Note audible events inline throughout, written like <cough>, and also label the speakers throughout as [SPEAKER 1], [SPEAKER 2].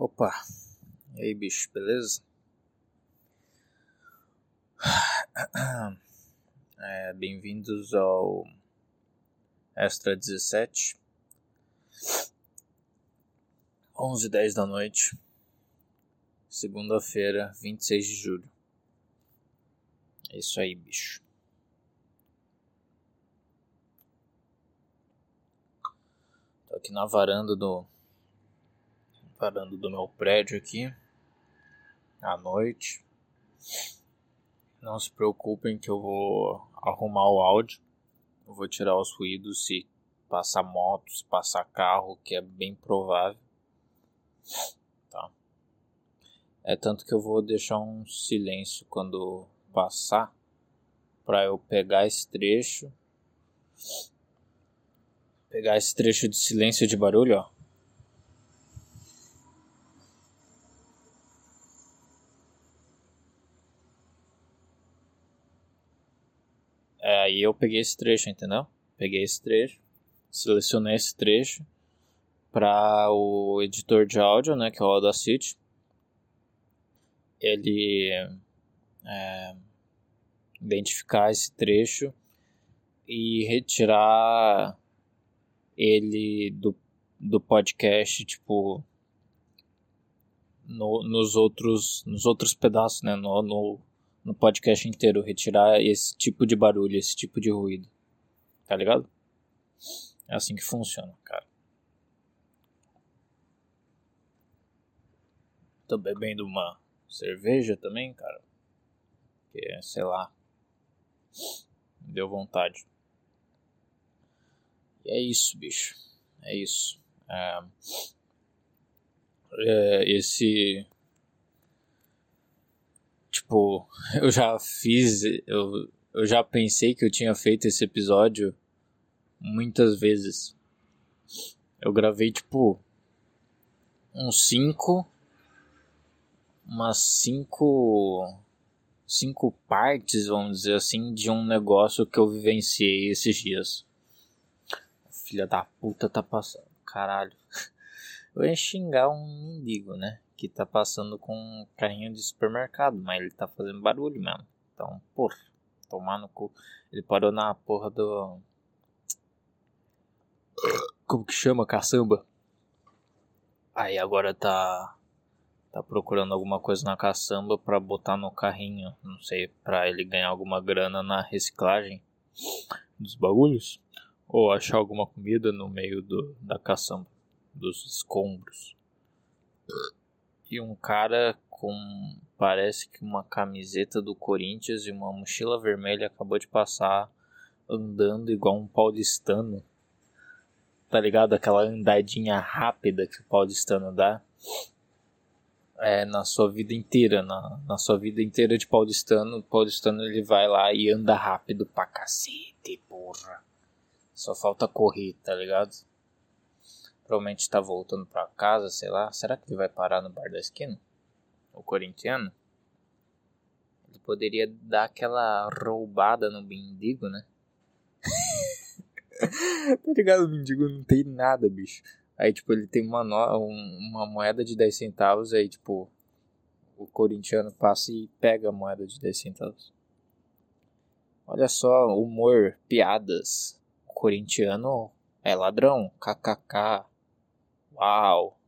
[SPEAKER 1] Opa, e aí bicho, beleza? <clears throat> É, Bem-vindos ao Extra 17, 11 h 10 da noite, segunda-feira, 26 de julho. É isso aí, bicho. Tô aqui na varanda do varanda do meu prédio aqui à noite. Não se preocupem que eu vou arrumar o áudio. Eu vou tirar os ruídos se passar moto, se passar carro, que é bem provável. Tá. É tanto que eu vou deixar um silêncio quando passar para eu pegar esse trecho. Pegar esse trecho de silêncio de barulho, ó. É, eu peguei esse trecho, entendeu? Peguei esse trecho, selecionei esse trecho para o editor de áudio, né, que é o Audacity. Ele é, identificar esse trecho e retirar ele do, do podcast, tipo, no, nos outros nos outros pedaços, né, no, no no podcast inteiro, retirar esse tipo de barulho, esse tipo de ruído. Tá ligado? É assim que funciona, cara. Tô bebendo uma cerveja também, cara. Que, sei lá. Deu vontade. E é isso, bicho. É isso. É, é, esse Tipo, <laughs> eu já fiz, eu, eu já pensei que eu tinha feito esse episódio muitas vezes. Eu gravei, tipo, uns cinco. Umas cinco. Cinco partes, vamos dizer assim, de um negócio que eu vivenciei esses dias. Filha da puta tá passando. Caralho. <laughs> Eu ia xingar um mendigo, né? Que tá passando com um carrinho de supermercado, mas ele tá fazendo barulho mesmo. Então, porra, tomar no cu. Ele parou na porra do. Como que chama? Caçamba. Aí agora tá. Tá procurando alguma coisa na caçamba pra botar no carrinho. Não sei, pra ele ganhar alguma grana na reciclagem dos bagulhos. Ou achar alguma comida no meio do, da caçamba. Dos escombros e um cara com parece que uma camiseta do Corinthians e uma mochila vermelha acabou de passar andando igual um paulistano. Tá ligado? Aquela andadinha rápida que o paulistano dá. É, na sua vida inteira, na, na sua vida inteira de paulistano, o paulistano ele vai lá e anda rápido pra cacete, porra. Só falta correr, tá ligado? Provavelmente está voltando para casa, sei lá. Será que ele vai parar no bar da esquina? O corintiano? Ele poderia dar aquela roubada no mendigo, né? <laughs> tá ligado? O mendigo não tem nada, bicho. Aí, tipo, ele tem uma, no... uma moeda de 10 centavos, aí, tipo, o corintiano passa e pega a moeda de 10 centavos. Olha só, humor, piadas. O corintiano é ladrão, kkk. Uau!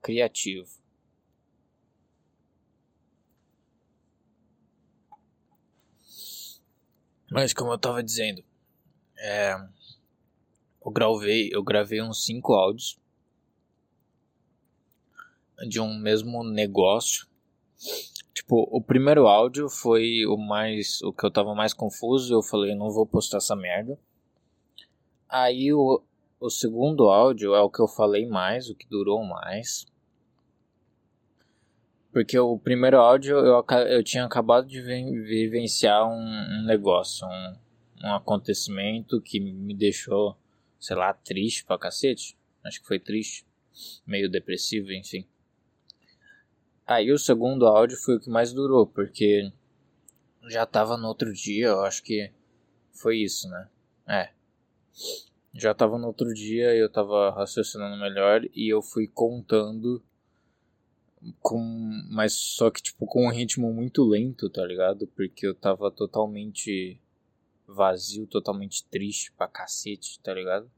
[SPEAKER 1] Criativo. Mas como eu tava dizendo, é, eu gravei, eu gravei uns cinco áudios de um mesmo negócio. Tipo, o primeiro áudio foi o mais, o que eu tava mais confuso. Eu falei, não vou postar essa merda. Aí o, o segundo áudio é o que eu falei mais, o que durou mais. Porque o primeiro áudio eu, eu tinha acabado de vivenciar um, um negócio, um, um acontecimento que me deixou, sei lá, triste pra cacete. Acho que foi triste, meio depressivo, enfim. Aí o segundo áudio foi o que mais durou, porque já tava no outro dia, eu acho que foi isso, né? É já tava no outro dia, eu tava raciocinando melhor e eu fui contando com mas só que tipo com um ritmo muito lento, tá ligado? Porque eu tava totalmente vazio, totalmente triste pra cacete, tá ligado?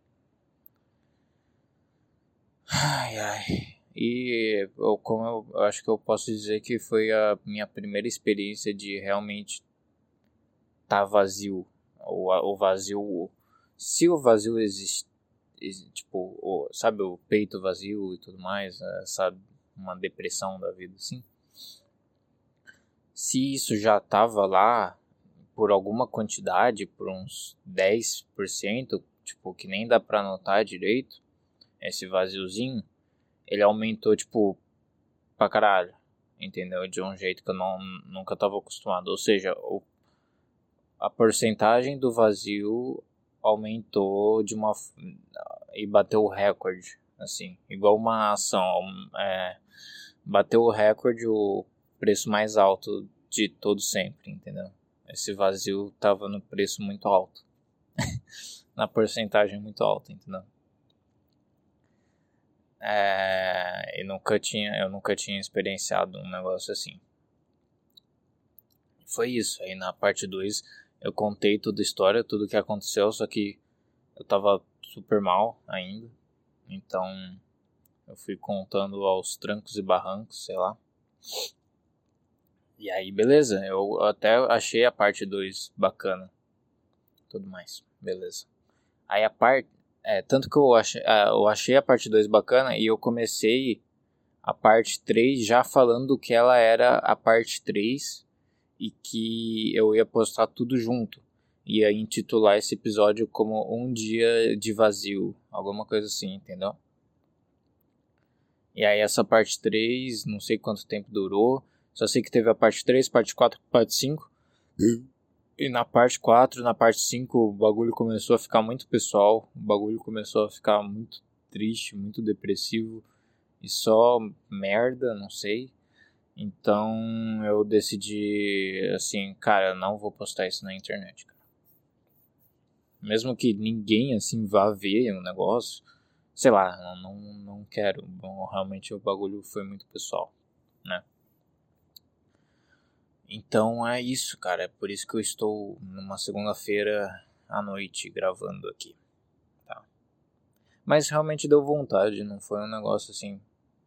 [SPEAKER 1] Ai ai. E eu, como eu, eu acho que eu posso dizer que foi a minha primeira experiência de realmente tá vazio. O, o vazio. Se o vazio existe. Tipo, o, sabe, o peito vazio e tudo mais, sabe? Uma depressão da vida, assim. Se isso já tava lá por alguma quantidade, por uns 10%, tipo, que nem dá pra notar direito, esse vaziozinho ele aumentou, tipo, pra caralho. Entendeu? De um jeito que eu não, nunca tava acostumado. Ou seja, o, a porcentagem do vazio aumentou de uma. e bateu o recorde. Assim, igual uma ação. É, bateu o recorde o preço mais alto de todo sempre, entendeu? Esse vazio tava no preço muito alto. <laughs> Na porcentagem muito alta, entendeu? É, e nunca tinha, eu nunca tinha experienciado um negócio assim. Foi isso. Aí na parte 2 eu contei toda a história, tudo o que aconteceu, só que eu tava super mal ainda. Então eu fui contando aos trancos e barrancos, sei lá. E aí, beleza. Eu até achei a parte 2 bacana. Tudo mais. Beleza. Aí a parte é, tanto que eu achei, é, eu achei a parte 2 bacana e eu comecei a parte 3 já falando que ela era a parte 3 e que eu ia postar tudo junto. Ia intitular esse episódio como Um Dia de Vazio, alguma coisa assim, entendeu? E aí essa parte 3, não sei quanto tempo durou, só sei que teve a parte 3, parte 4, parte 5. E na parte 4, na parte 5, o bagulho começou a ficar muito pessoal, o bagulho começou a ficar muito triste, muito depressivo e só merda, não sei. Então eu decidi assim, cara, não vou postar isso na internet, cara. Mesmo que ninguém assim vá ver o negócio, sei lá, não, não, quero. Bom, realmente o bagulho foi muito pessoal, né? Então é isso, cara. É por isso que eu estou numa segunda-feira à noite gravando aqui. Tá? Mas realmente deu vontade, não foi um negócio assim,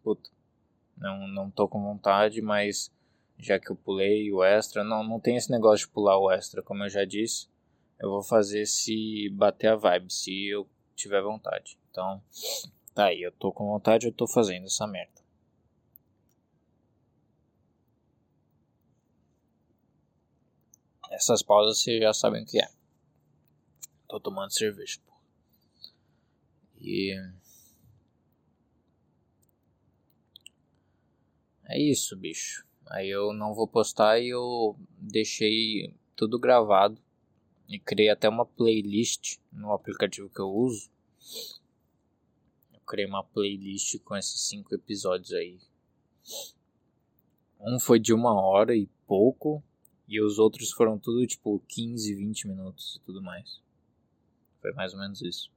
[SPEAKER 1] puta. Não, não tô com vontade, mas já que eu pulei o extra, não, não tem esse negócio de pular o extra, como eu já disse. Eu vou fazer se bater a vibe, se eu tiver vontade. Então, tá aí, eu tô com vontade, eu tô fazendo essa merda. Essas pausas vocês já sabem o que é. Tô tomando cerveja, pô. E. É isso, bicho. Aí eu não vou postar e eu deixei tudo gravado. E criei até uma playlist no aplicativo que eu uso. Eu criei uma playlist com esses cinco episódios aí. Um foi de uma hora e pouco. E os outros foram tudo tipo 15, 20 minutos e tudo mais. Foi mais ou menos isso.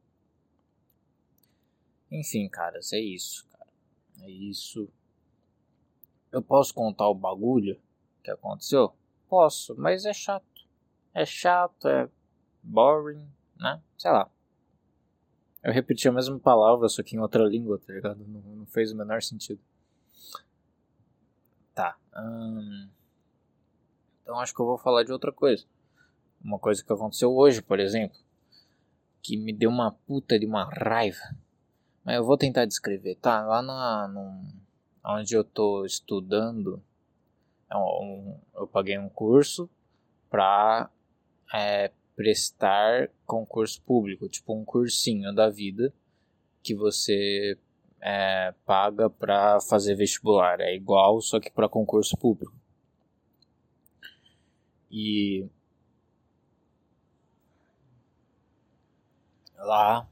[SPEAKER 1] Enfim, caras, é isso, cara. É isso. Eu posso contar o bagulho que aconteceu? Posso, mas é chato. É chato, é boring, né? Sei lá. Eu repeti a mesma palavra, só que em outra língua, tá ligado? Não, não fez o menor sentido. Tá. Hum... Então acho que eu vou falar de outra coisa. Uma coisa que aconteceu hoje, por exemplo, que me deu uma puta de uma raiva. Mas eu vou tentar descrever, tá? Lá na, onde eu tô estudando, é um, eu paguei um curso pra é, prestar concurso público, tipo um cursinho da vida que você é, paga pra fazer vestibular. É igual, só que para concurso público. E lá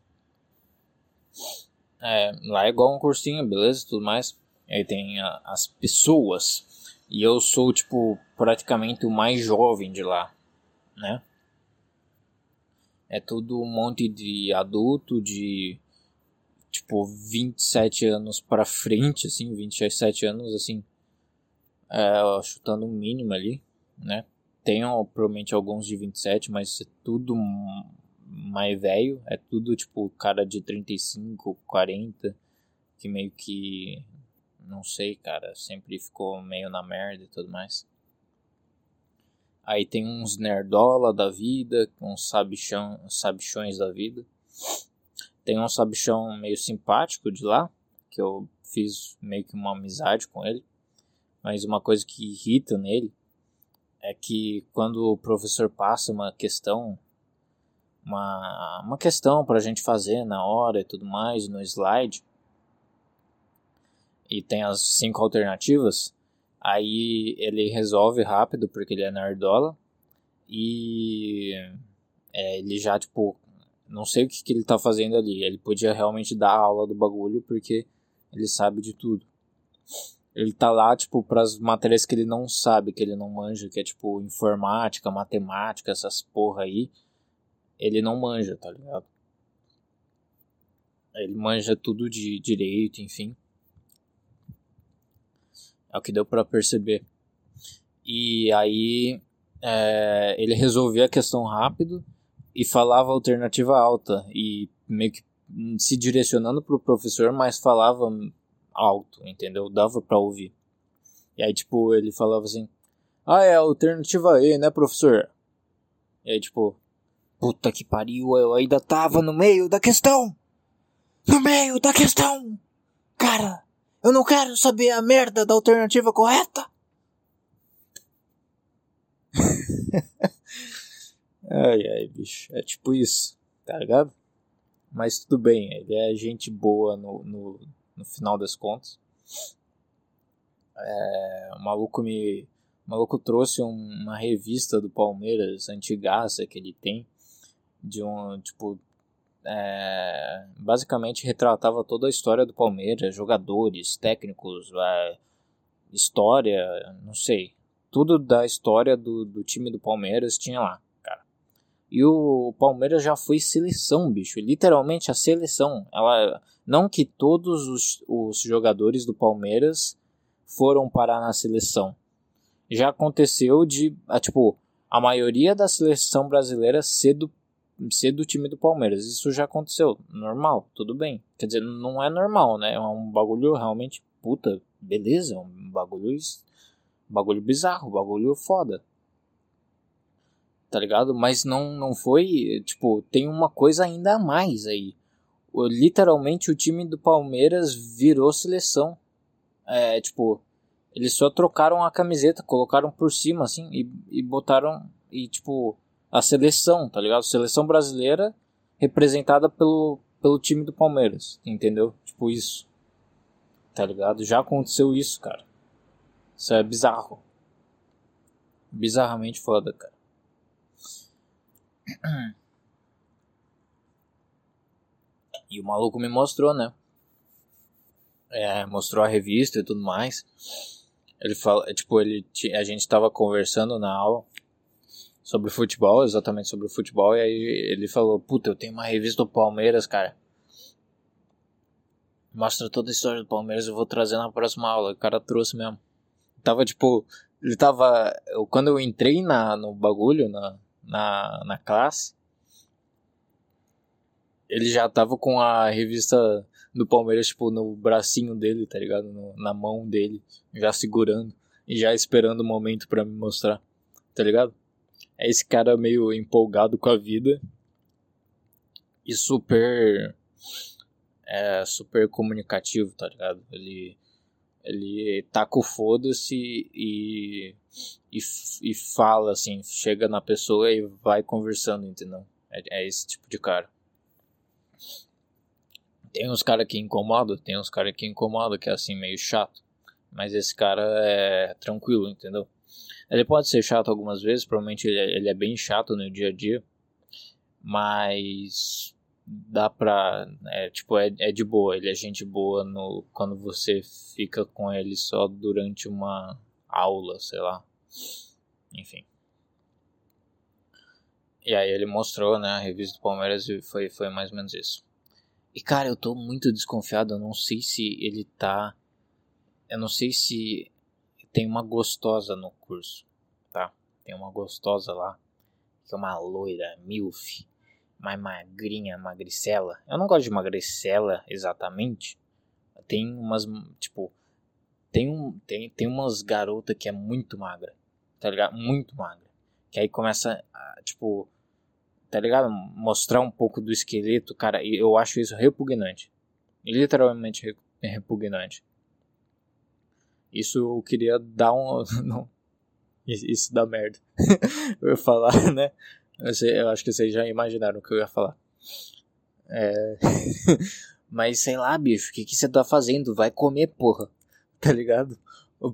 [SPEAKER 1] é, lá é igual um cursinho, beleza, tudo mais. Aí tem a, as pessoas e eu sou tipo praticamente o mais jovem de lá, né? É tudo um monte de adulto de tipo, 27 anos pra frente, assim, 27 anos, assim, é, chutando um mínimo ali, né? Tenho provavelmente alguns de 27, mas é tudo mais velho, é tudo tipo cara de 35, 40, que meio que não sei, cara, sempre ficou meio na merda e tudo mais. Aí tem uns nerdola da vida, uns sabichão, sabichões da vida. Tem um sabichão meio simpático de lá, que eu fiz meio que uma amizade com ele. Mas uma coisa que irrita nele é que quando o professor passa uma questão, uma, uma questão para a gente fazer na hora e tudo mais, no slide, e tem as cinco alternativas, aí ele resolve rápido porque ele é nerdola e é, ele já, tipo, não sei o que, que ele tá fazendo ali. Ele podia realmente dar aula do bagulho porque ele sabe de tudo. Ele tá lá, tipo, pras matérias que ele não sabe, que ele não manja, que é tipo informática, matemática, essas porra aí. Ele não manja, tá ligado? Ele manja tudo de direito, enfim. É o que deu para perceber. E aí é, ele resolvia a questão rápido e falava alternativa alta e meio que se direcionando pro professor, mas falava alto, entendeu? Dava para ouvir. E aí tipo ele falava assim: "Ah, é alternativa E, né, professor?" E aí tipo, puta que pariu, eu ainda tava no meio da questão. No meio da questão. Cara, eu não quero saber a merda da alternativa correta. <laughs> ai, ai, bicho. É tipo isso, tá ligado? Mas tudo bem, ele é gente boa no, no, no final das contas. É, o maluco me. O maluco trouxe um, uma revista do Palmeiras, antigaça que ele tem, de um, tipo, é, basicamente retratava toda a história do Palmeiras, jogadores, técnicos, é, história, não sei, tudo da história do, do time do Palmeiras tinha lá, cara. E o Palmeiras já foi seleção, bicho, literalmente a seleção. Ela, não que todos os, os jogadores do Palmeiras foram parar na seleção. Já aconteceu de, tipo, a maioria da seleção brasileira ser do ser do time do Palmeiras. Isso já aconteceu, normal, tudo bem. Quer dizer, não é normal, né? É um bagulho realmente puta, beleza, um bagulho bagulho bizarro, bagulho foda. Tá ligado? Mas não não foi, tipo, tem uma coisa ainda a mais aí. O, literalmente o time do Palmeiras virou seleção. É, tipo, eles só trocaram a camiseta, colocaram por cima assim e, e botaram e tipo a seleção, tá ligado? Seleção brasileira representada pelo, pelo time do Palmeiras, entendeu? Tipo isso. Tá ligado? Já aconteceu isso, cara. Isso é bizarro. Bizarramente foda, cara. E o maluco me mostrou, né? É, mostrou a revista e tudo mais. Ele fala, tipo, ele a gente tava conversando na aula sobre futebol, exatamente sobre futebol, e aí ele falou, puta, eu tenho uma revista do Palmeiras, cara. Mostra toda a história do Palmeiras, eu vou trazer na próxima aula. O cara trouxe mesmo. Tava tipo, ele tava. Eu, quando eu entrei na, no bagulho, na, na, na classe, ele já tava com a revista do Palmeiras, tipo, no bracinho dele, tá ligado? No, na mão dele, já segurando e já esperando o momento para me mostrar, tá ligado? É esse cara meio empolgado com a vida e super é super comunicativo, tá ligado? Ele ele taca o foda-se e, e, e fala assim, chega na pessoa e vai conversando, entendeu? É, é esse tipo de cara. Tem uns caras que incomodam, tem uns caras que incomodam, que é assim, meio chato. Mas esse cara é tranquilo, entendeu? Ele pode ser chato algumas vezes, provavelmente ele é, ele é bem chato no dia a dia, mas dá pra. É, tipo, é, é de boa, ele é gente boa no, quando você fica com ele só durante uma aula, sei lá. Enfim. E aí ele mostrou, né, a revista do Palmeiras e foi, foi mais ou menos isso. E cara, eu tô muito desconfiado, eu não sei se ele tá. Eu não sei se tem uma gostosa no curso, tá? Tem uma gostosa lá, que é uma loira, milf, mais magrinha, magricela. Eu não gosto de magricela exatamente. Tem umas, tipo, tem, um, tem, tem umas garotas que é muito magra, tá ligado? Muito magra. Que aí começa, a, tipo, tá ligado? Mostrar um pouco do esqueleto, cara, eu acho isso repugnante. Literalmente repugnante. Isso eu queria dar um. <laughs> Não, isso dá merda. <laughs> eu ia falar, <laughs> né? Eu acho que vocês já imaginaram o que eu ia falar. É. Mas sei lá, bicho, o que, que você tá fazendo? Vai comer, porra. Tá ligado?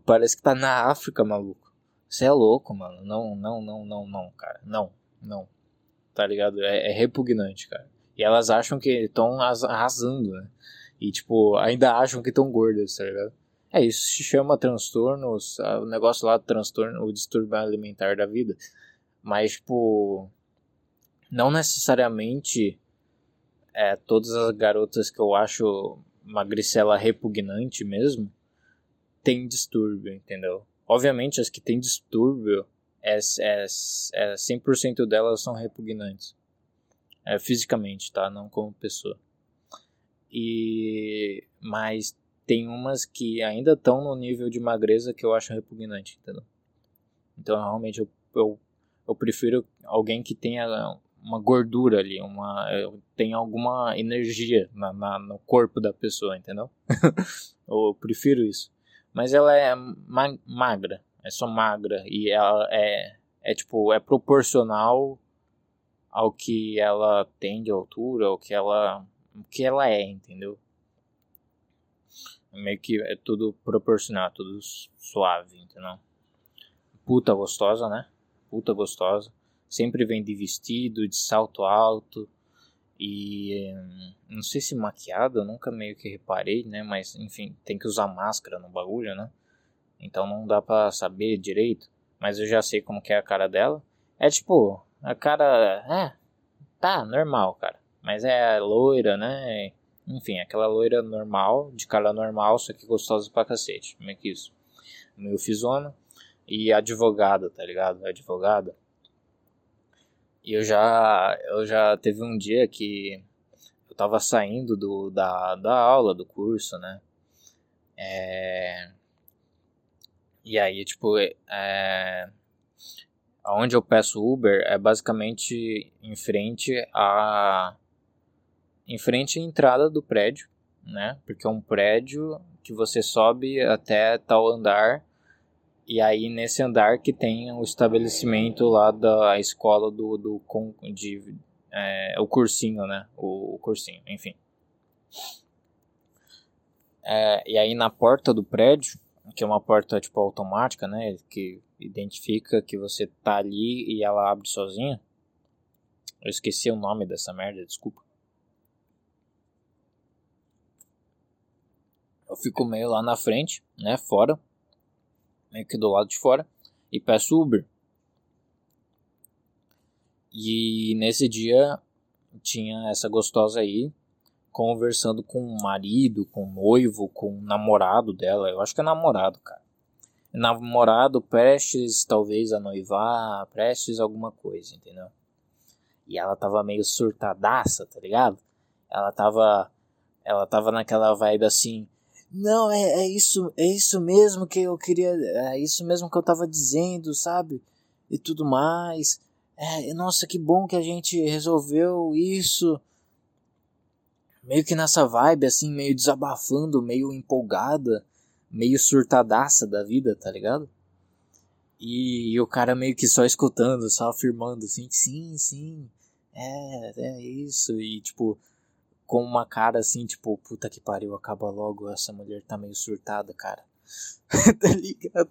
[SPEAKER 1] Parece que tá na África, maluco. Você é louco, mano. Não, não, não, não, não, cara. Não, não. Tá ligado? É, é repugnante, cara. E elas acham que estão arrasando, né? E, tipo, ainda acham que estão gordas, tá ligado? É, isso se chama transtornos, o negócio lá, transtorno, o distúrbio alimentar da vida. Mas, tipo, não necessariamente é, todas as garotas que eu acho magricela repugnante mesmo tem distúrbio, entendeu? Obviamente as que têm distúrbio, é, é, é 100% delas são repugnantes. É, fisicamente, tá? Não como pessoa. E... Mas tem umas que ainda estão no nível de magreza que eu acho repugnante, entendeu? Então, realmente, eu, eu, eu prefiro alguém que tenha uma gordura ali, uma tem alguma energia na, na, no corpo da pessoa, entendeu? <laughs> eu prefiro isso. Mas ela é ma magra, é só magra e ela é é tipo é proporcional ao que ela tem de altura, ao que ela o que ela é, entendeu? Meio que é tudo proporcional, tudo suave, entendeu? Puta gostosa, né? Puta gostosa. Sempre vem de vestido, de salto alto. E hum, não sei se maquiada, eu nunca meio que reparei, né? Mas enfim, tem que usar máscara no bagulho, né? Então não dá pra saber direito. Mas eu já sei como que é a cara dela. É tipo, a cara. É. Tá, normal, cara. Mas é loira, né? Enfim, aquela loira normal, de cara normal, só que gostosa pra cacete. Como é que isso? Meio fisona. E advogada, tá ligado? Advogada. E eu já, eu já teve um dia que eu tava saindo do, da, da aula, do curso, né? É... E aí, tipo, é... onde eu peço Uber é basicamente em frente a em frente à entrada do prédio, né? Porque é um prédio que você sobe até tal andar e aí nesse andar que tem o estabelecimento lá da escola do, do de é, o cursinho, né? O, o cursinho, enfim. É, e aí na porta do prédio, que é uma porta tipo automática, né? Que identifica que você tá ali e ela abre sozinha. Eu esqueci o nome dessa merda, desculpa. Eu fico meio lá na frente, né, fora, meio que do lado de fora, e peço Uber. E nesse dia tinha essa gostosa aí conversando com o marido, com o noivo, com o namorado dela. Eu acho que é namorado, cara. Namorado prestes talvez a noivar, prestes alguma coisa, entendeu? E ela tava meio surtadaça, tá ligado? Ela tava ela tava naquela vibe assim, não, é, é isso, é isso mesmo que eu queria, é isso mesmo que eu tava dizendo, sabe? E tudo mais. É, nossa, que bom que a gente resolveu isso. Meio que nessa vibe, assim, meio desabafando, meio empolgada, meio surtadaça da vida, tá ligado? E, e o cara meio que só escutando, só afirmando assim, sim, sim, é, é isso. E tipo, com uma cara assim, tipo, puta que pariu, acaba logo, essa mulher tá meio surtada, cara. <laughs> tá ligado?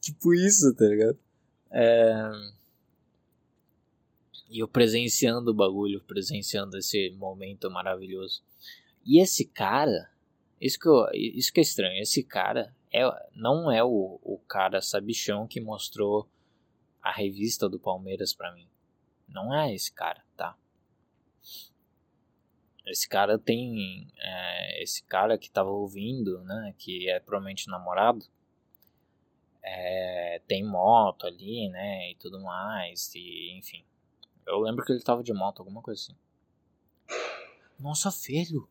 [SPEAKER 1] Tipo isso, tá ligado? É... E eu presenciando o bagulho, presenciando esse momento maravilhoso. E esse cara, isso que, eu, isso que é estranho, esse cara é, não é o, o cara sabichão que mostrou a revista do Palmeiras pra mim. Não é esse cara? Esse cara tem. É, esse cara que tava ouvindo, né? Que é provavelmente namorado. É, tem moto ali, né? E tudo mais. E enfim. Eu lembro que ele tava de moto, alguma coisa assim. Nossa, filho!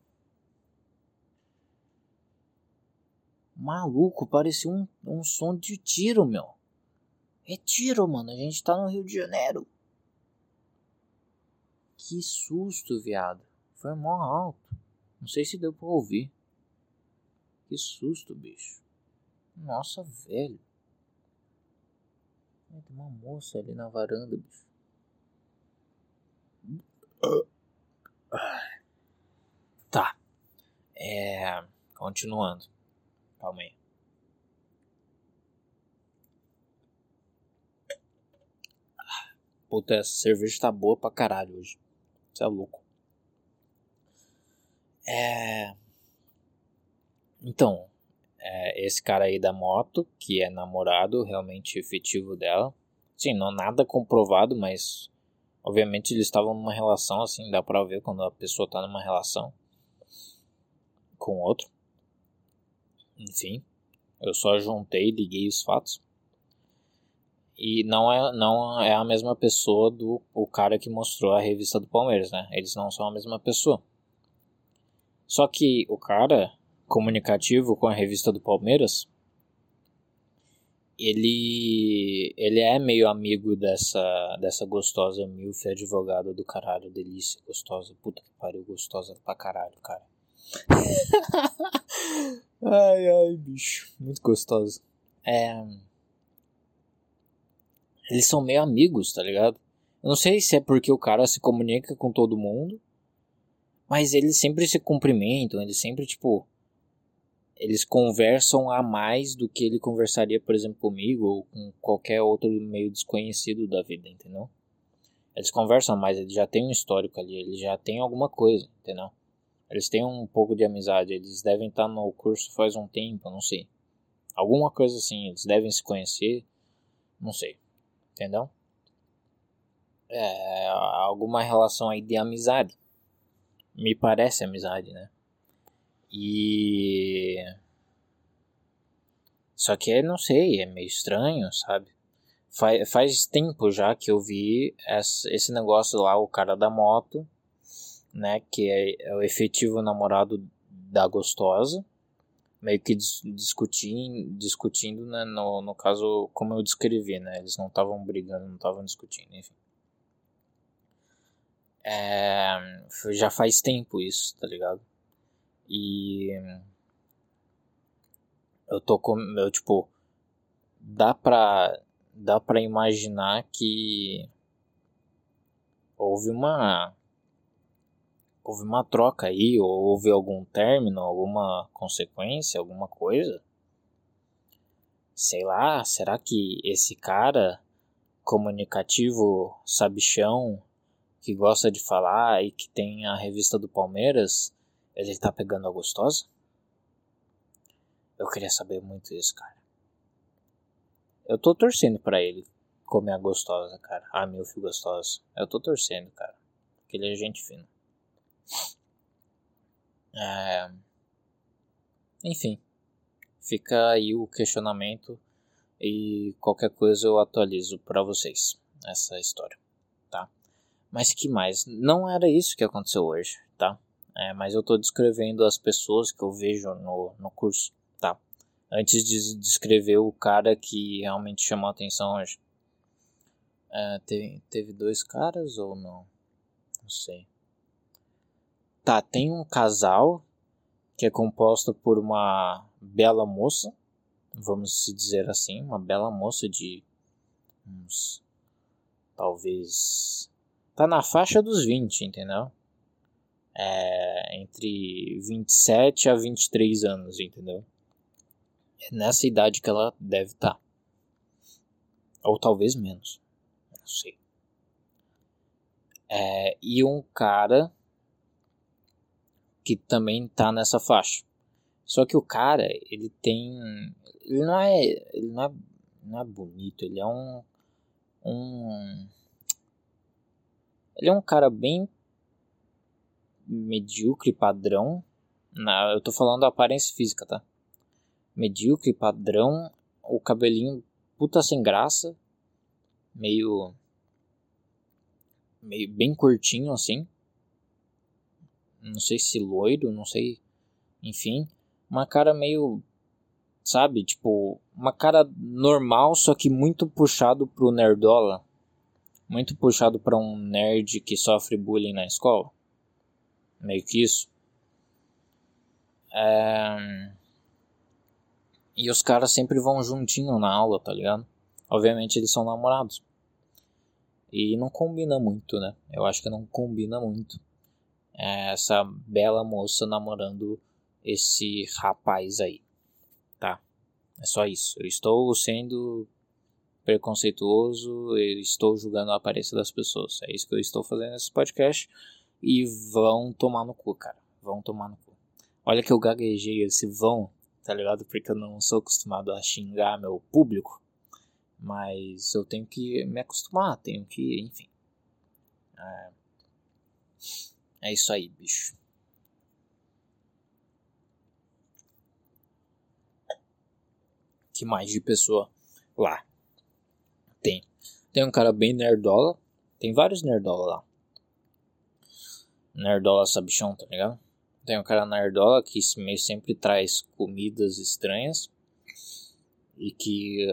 [SPEAKER 1] Maluco, parecia um, um som de tiro, meu. É tiro, mano. A gente tá no Rio de Janeiro. Que susto, viado. Foi mó alto. Não sei se deu pra ouvir. Que susto, bicho. Nossa, velho. Tem uma moça ali na varanda, bicho. Tá. É. Continuando. Calma aí. Puta, essa cerveja tá boa pra caralho hoje. Você é louco. É. Então, é, esse cara aí da moto, que é namorado realmente efetivo dela. Sim, não nada comprovado, mas obviamente eles estavam numa relação, assim, dá pra ver quando a pessoa tá numa relação com outro. Enfim, eu só juntei e liguei os fatos. E não é, não é a mesma pessoa do o cara que mostrou a revista do Palmeiras, né? Eles não são a mesma pessoa. Só que o cara comunicativo com a revista do Palmeiras, ele ele é meio amigo dessa dessa gostosa milf advogada do caralho, delícia, gostosa, puta que pariu, gostosa pra caralho, cara. <laughs> ai ai, bicho, muito gostosa. É eles são meio amigos, tá ligado? Eu não sei se é porque o cara se comunica com todo mundo mas eles sempre se cumprimentam, eles sempre, tipo. Eles conversam a mais do que ele conversaria, por exemplo, comigo ou com qualquer outro meio desconhecido da vida, entendeu? Eles conversam mais, eles já têm um histórico ali, eles já têm alguma coisa, entendeu? Eles têm um pouco de amizade, eles devem estar no curso faz um tempo, não sei. Alguma coisa assim, eles devem se conhecer, não sei, entendeu? É, alguma relação aí de amizade me parece amizade, né? E. Só que não sei, é meio estranho, sabe? Faz, faz tempo já que eu vi esse negócio lá, o cara da moto, né? Que é, é o efetivo namorado da gostosa. Meio que dis, discutindo, discutindo né? no, no caso, como eu descrevi, né? Eles não estavam brigando, não estavam discutindo, enfim. É, já faz tempo isso, tá ligado? E eu tô com, eu tipo, dá pra, dá pra imaginar que houve uma houve uma troca aí, ou houve algum término, alguma consequência, alguma coisa. Sei lá, será que esse cara comunicativo, sabichão, que gosta de falar e que tem a revista do Palmeiras, ele tá pegando a gostosa? Eu queria saber muito isso, cara. Eu tô torcendo para ele comer a gostosa, cara. Meu filho gostosa. Eu tô torcendo, cara. Que ele é gente fina. É... Enfim. Fica aí o questionamento e qualquer coisa eu atualizo para vocês essa história. Mas que mais? Não era isso que aconteceu hoje, tá? É, mas eu estou descrevendo as pessoas que eu vejo no, no curso, tá? Antes de descrever o cara que realmente chamou a atenção hoje. É, teve, teve dois caras ou não? Não sei. Tá, tem um casal que é composto por uma bela moça, vamos dizer assim, uma bela moça de uns talvez tá na faixa dos 20, entendeu? É, entre 27 a 23 anos, entendeu? É nessa idade que ela deve estar. Tá. Ou talvez menos. Não sei. É, e um cara que também tá nessa faixa. Só que o cara, ele tem. Ele não é. Ele não é, não é bonito, ele é um. Um ele é um cara bem medíocre padrão. Na, eu tô falando da aparência física, tá? Medíocre padrão, o cabelinho puta sem graça, meio meio bem curtinho assim. Não sei se loiro, não sei, enfim, uma cara meio sabe, tipo, uma cara normal, só que muito puxado pro nerdola. Muito puxado para um nerd que sofre bullying na escola. Meio que isso. É... E os caras sempre vão juntinho na aula, tá ligado? Obviamente eles são namorados. E não combina muito, né? Eu acho que não combina muito. É essa bela moça namorando esse rapaz aí. Tá? É só isso. Eu estou sendo preconceituoso, eu estou julgando a aparência das pessoas. É isso que eu estou fazendo nesse podcast. E vão tomar no cu, cara. Vão tomar no cu. Olha que eu gaguejei esse vão, tá ligado? Porque eu não sou acostumado a xingar meu público. Mas eu tenho que me acostumar, tenho que, enfim. É, é isso aí, bicho. Que mais de pessoa lá? Tem. Um cara bem nerdola. Tem vários nerdola lá. Nerdola sabichão, tá ligado? Tem um cara nerdola que meio sempre traz comidas estranhas e que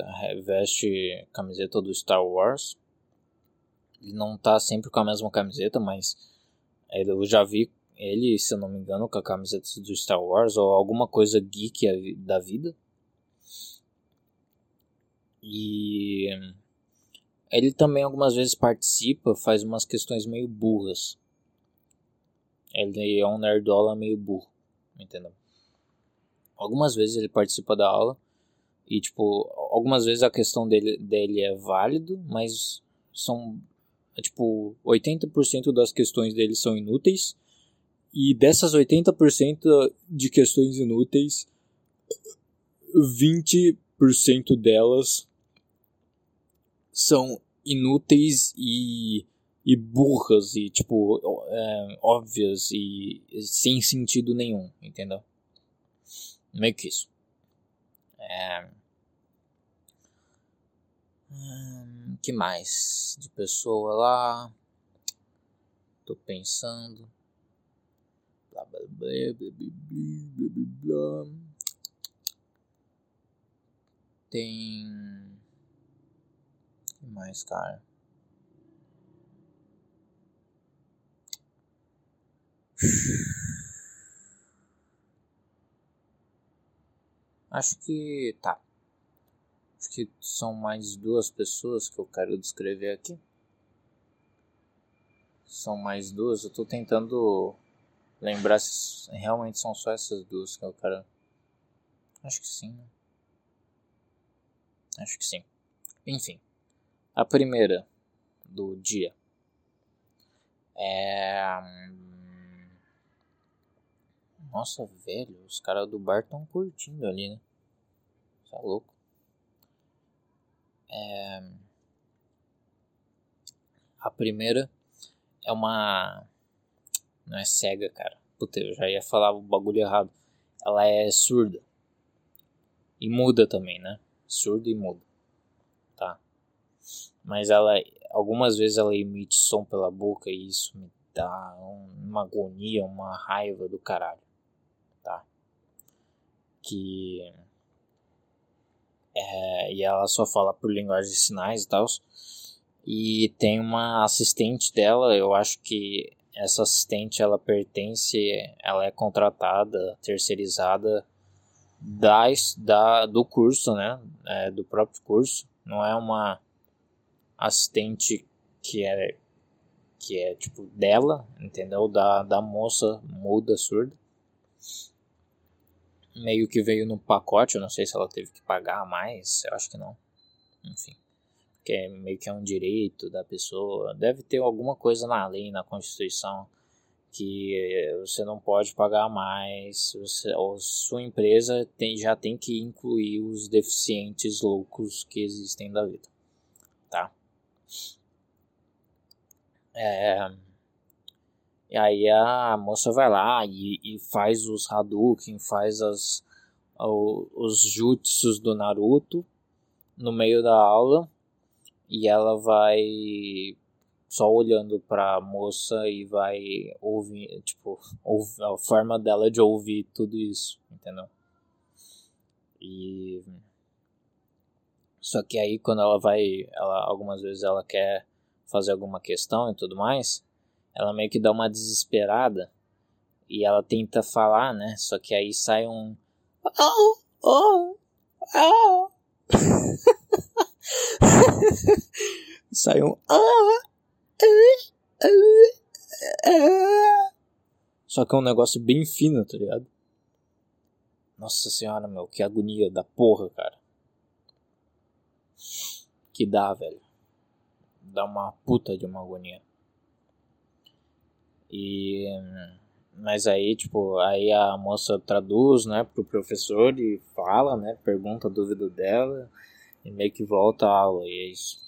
[SPEAKER 1] veste camiseta do Star Wars. Ele não tá sempre com a mesma camiseta, mas eu já vi ele, se eu não me engano, com a camiseta do Star Wars ou alguma coisa geek da vida. E ele também algumas vezes participa, faz umas questões meio burras. Ele é um nerdola meio burro, entendeu? Algumas vezes ele participa da aula e, tipo, algumas vezes a questão dele, dele é válido, mas são, tipo, 80% das questões dele são inúteis. E dessas 80% de questões inúteis, 20% delas são inúteis e, e burras e, tipo, é, óbvias e sem sentido nenhum, entendeu? Meio que isso. É... Hum, que mais de pessoa lá? Tô pensando. Blá blá blá blá blá blá blá. Tem. Mais, cara? Acho que tá. Acho que são mais duas pessoas que eu quero descrever aqui. São mais duas. Eu tô tentando lembrar se realmente são só essas duas que eu quero. Acho que sim, né? Acho que sim. Enfim. A primeira do dia é. Nossa, velho, os caras do bar estão curtindo ali, né? Tá louco. É... A primeira é uma. Não é cega, cara. Puta, eu já ia falar o bagulho errado. Ela é surda. E muda também, né? Surda e muda. Mas ela. Algumas vezes ela emite som pela boca e isso me dá uma agonia, uma raiva do caralho. Tá? Que é, e ela só fala por linguagem de sinais e tal. E tem uma assistente dela, eu acho que essa assistente ela pertence, ela é contratada, terceirizada da, da, do curso, né? É, do próprio curso. Não é uma assistente que é que é tipo dela, entendeu? Da, da moça muda surda meio que veio no pacote, eu não sei se ela teve que pagar mais, eu acho que não. Enfim, que é meio que é um direito da pessoa, deve ter alguma coisa na lei, na Constituição, que você não pode pagar mais, você, ou sua empresa tem, já tem que incluir os deficientes loucos que existem da vida, tá? É, E aí a moça vai lá e, e faz os Hadouken, faz as, os jutsus do Naruto no meio da aula e ela vai só olhando pra moça e vai ouvir, tipo, a forma dela de ouvir tudo isso, entendeu? E só que aí quando ela vai, ela algumas vezes ela quer fazer alguma questão e tudo mais, ela meio que dá uma desesperada e ela tenta falar, né? Só que aí sai um oh, oh, oh. sai um só que é um negócio bem fino, tá ligado? Nossa senhora, meu, que agonia da porra, cara. Que dá, velho. Dá uma puta de uma agonia. E. Mas aí, tipo, aí a moça traduz, né, pro professor e fala, né, pergunta a dúvida dela e meio que volta a aula, e é isso.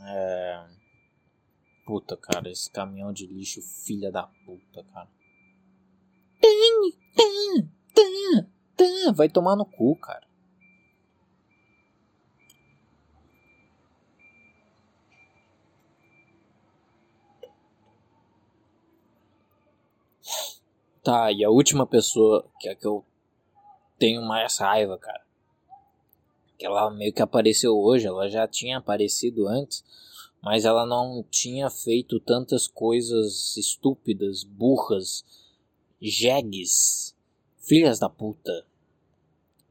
[SPEAKER 1] É... Puta, cara, esse caminhão de lixo, filha da puta, cara. Vai tomar no cu, cara. Tá, e a última pessoa que é que eu tenho mais raiva, cara. Que ela meio que apareceu hoje, ela já tinha aparecido antes, mas ela não tinha feito tantas coisas estúpidas, burras, jegues, filhas da puta,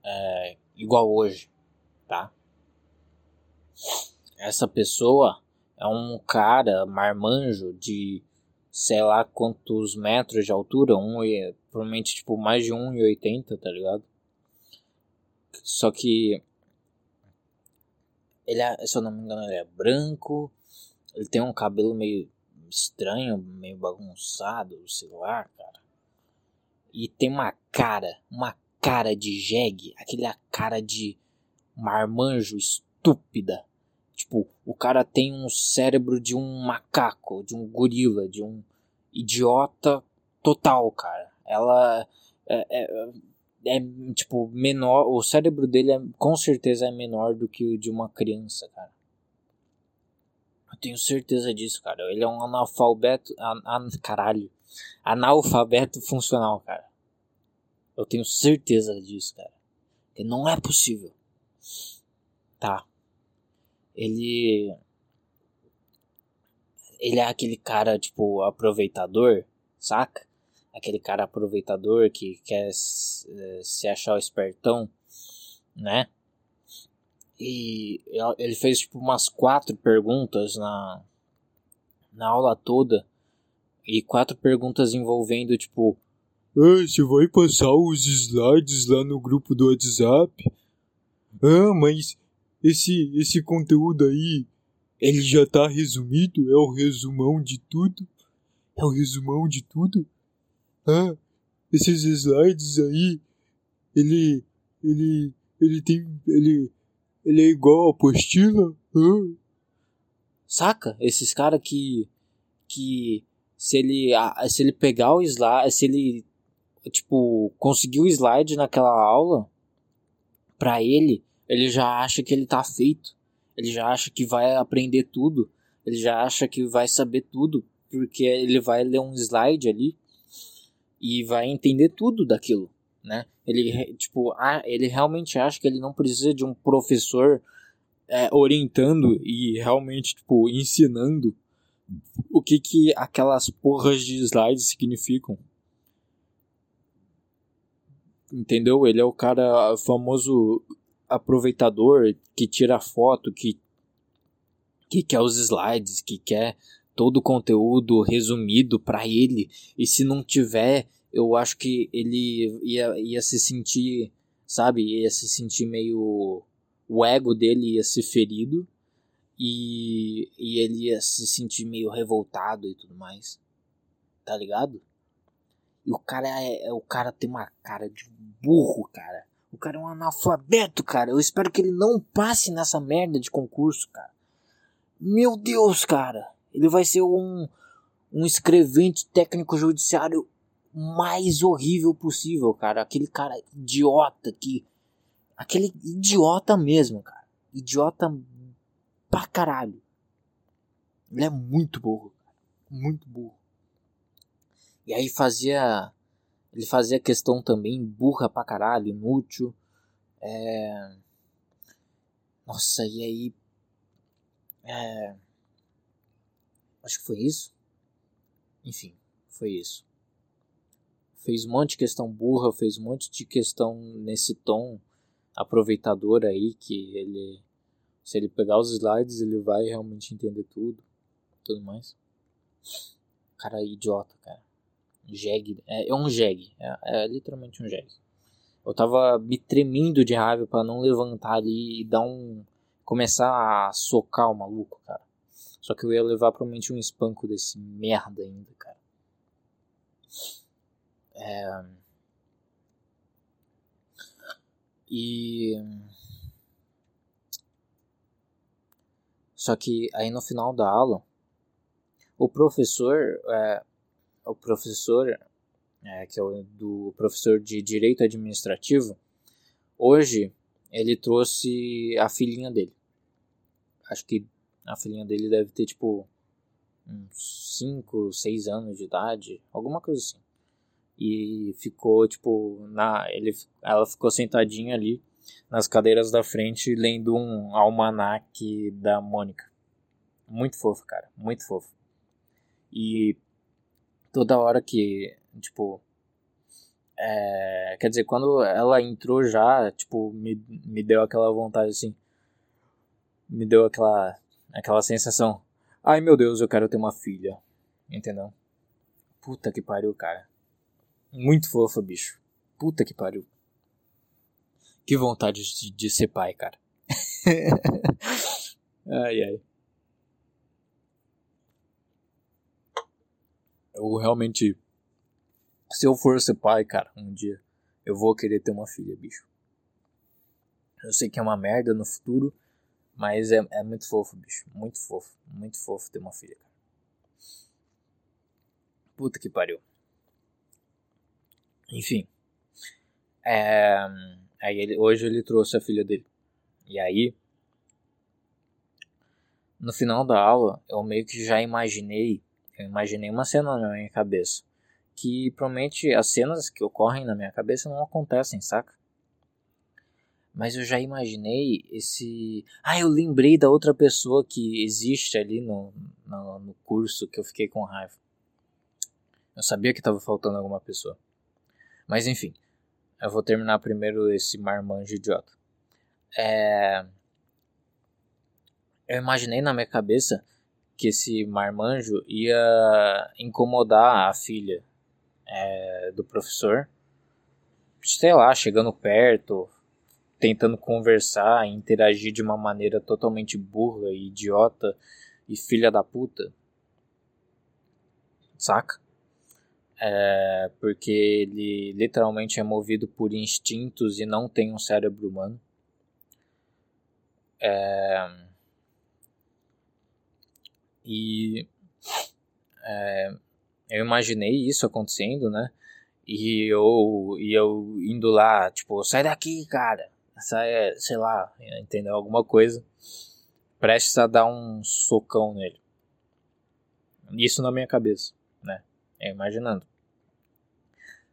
[SPEAKER 1] é, igual hoje, tá? Essa pessoa é um cara marmanjo de sei lá quantos metros de altura, um, e, provavelmente tipo mais de 1,80, tá ligado? Só que ele é, se eu não me engano, ele é branco, ele tem um cabelo meio estranho, meio bagunçado, sei lá, cara. E tem uma cara, uma cara de jegue, aquele cara de marmanjo estúpida, Tipo, o cara tem um cérebro de um macaco, de um gorila, de um idiota total, cara. Ela é, é, é, tipo menor, o cérebro dele é, com certeza é menor do que o de uma criança, cara. Eu tenho certeza disso, cara. Ele é um analfabeto, an, an, caralho, analfabeto funcional, cara. Eu tenho certeza disso, cara. Que não é possível. Tá ele ele é aquele cara tipo aproveitador, saca? Aquele cara aproveitador que quer se achar o espertão, né? E ele fez tipo umas quatro perguntas na na aula toda e quatro perguntas envolvendo tipo ah, você vai passar os slides lá no grupo do WhatsApp? Ah, mas esse, esse conteúdo aí, ele já tá resumido? É o resumão de tudo? É o resumão de tudo? Ah, esses slides aí, ele, ele, ele tem, ele, ele é igual a apostila? Ah. Saca? Esses caras que, que se ele, se ele pegar o slide, se ele, tipo, conseguir o slide naquela aula, pra ele, ele já acha que ele tá feito, ele já acha que vai aprender tudo, ele já acha que vai saber tudo, porque ele vai ler um slide ali e vai entender tudo daquilo, né? Ele tipo, ele realmente acha que ele não precisa de um professor é, orientando e realmente tipo ensinando o que que aquelas porras de slides significam. Entendeu? Ele é o cara famoso aproveitador que tira foto, que, que quer os slides, que quer todo o conteúdo resumido para ele. E se não tiver, eu acho que ele ia, ia se sentir, sabe, ia se sentir meio. O ego dele ia ser ferido e, e ele ia se sentir meio revoltado e tudo mais. Tá ligado? E o cara é, é o cara tem uma cara de burro, cara. O cara é um analfabeto, cara. Eu espero que ele não passe nessa merda de concurso, cara. Meu Deus, cara. Ele vai ser um, um escrevente técnico judiciário mais horrível possível, cara. Aquele cara idiota que. Aquele idiota mesmo, cara. Idiota pra caralho. Ele é muito burro, cara. Muito burro. E aí fazia. Ele fazia questão também burra pra caralho, inútil. É. Nossa, e aí. É. Acho que foi isso. Enfim, foi isso. Fez um monte de questão burra, fez um monte de questão nesse tom aproveitador aí que ele se ele pegar os slides ele vai realmente entender tudo, tudo mais. Cara idiota, cara. Jeg, é, é um jeg, é, é literalmente um jeg. Eu tava me tremendo de raiva para não levantar ali e dar um começar a socar o maluco, cara. Só que eu ia levar provavelmente um espanco desse merda ainda, cara. É... E. Só que aí no final da aula, o professor, é, o professor, é, que é o do professor de direito administrativo, hoje ele trouxe a filhinha dele. Acho que a filhinha dele deve ter tipo uns 5, 6 anos de idade, alguma coisa assim. E ficou tipo na ele ela ficou sentadinha ali nas cadeiras da frente lendo um almanaque da Mônica. Muito fofo, cara, muito fofo. E toda hora que, tipo, é, quer dizer, quando ela entrou já, tipo, me, me deu aquela vontade assim, me deu aquela aquela sensação, ai meu Deus, eu quero ter uma filha, entendeu? Puta que pariu, cara. Muito fofa, bicho. Puta que pariu. Que vontade de, de ser pai, cara. <laughs> ai, ai. Eu realmente. Se eu for ser pai, cara, um dia, eu vou querer ter uma filha, bicho. Eu sei que é uma merda no futuro, mas é, é muito fofo, bicho. Muito fofo. Muito fofo ter uma filha, cara. Puta que pariu. Enfim. É, aí ele, hoje ele trouxe a filha dele. E aí. No final da aula, eu meio que já imaginei. Eu imaginei uma cena na minha cabeça. Que provavelmente as cenas que ocorrem na minha cabeça não acontecem, saca? Mas eu já imaginei esse. Ah, eu lembrei da outra pessoa que existe ali no, no, no curso que eu fiquei com raiva. Eu sabia que estava faltando alguma pessoa. Mas enfim, eu vou terminar primeiro esse marmanjo idiota. É... Eu imaginei na minha cabeça que esse marmanjo ia incomodar a filha é, do professor. Sei lá, chegando perto, tentando conversar, interagir de uma maneira totalmente burra e idiota e filha da puta. Saca? É, porque ele literalmente é movido por instintos e não tem um cérebro humano. É, e é, eu imaginei isso acontecendo, né? E eu, e eu indo lá, tipo, sai daqui, cara sai, sei lá, entendeu? Alguma coisa, prestes a dar um socão nele. Isso na minha cabeça, né? É, imaginando.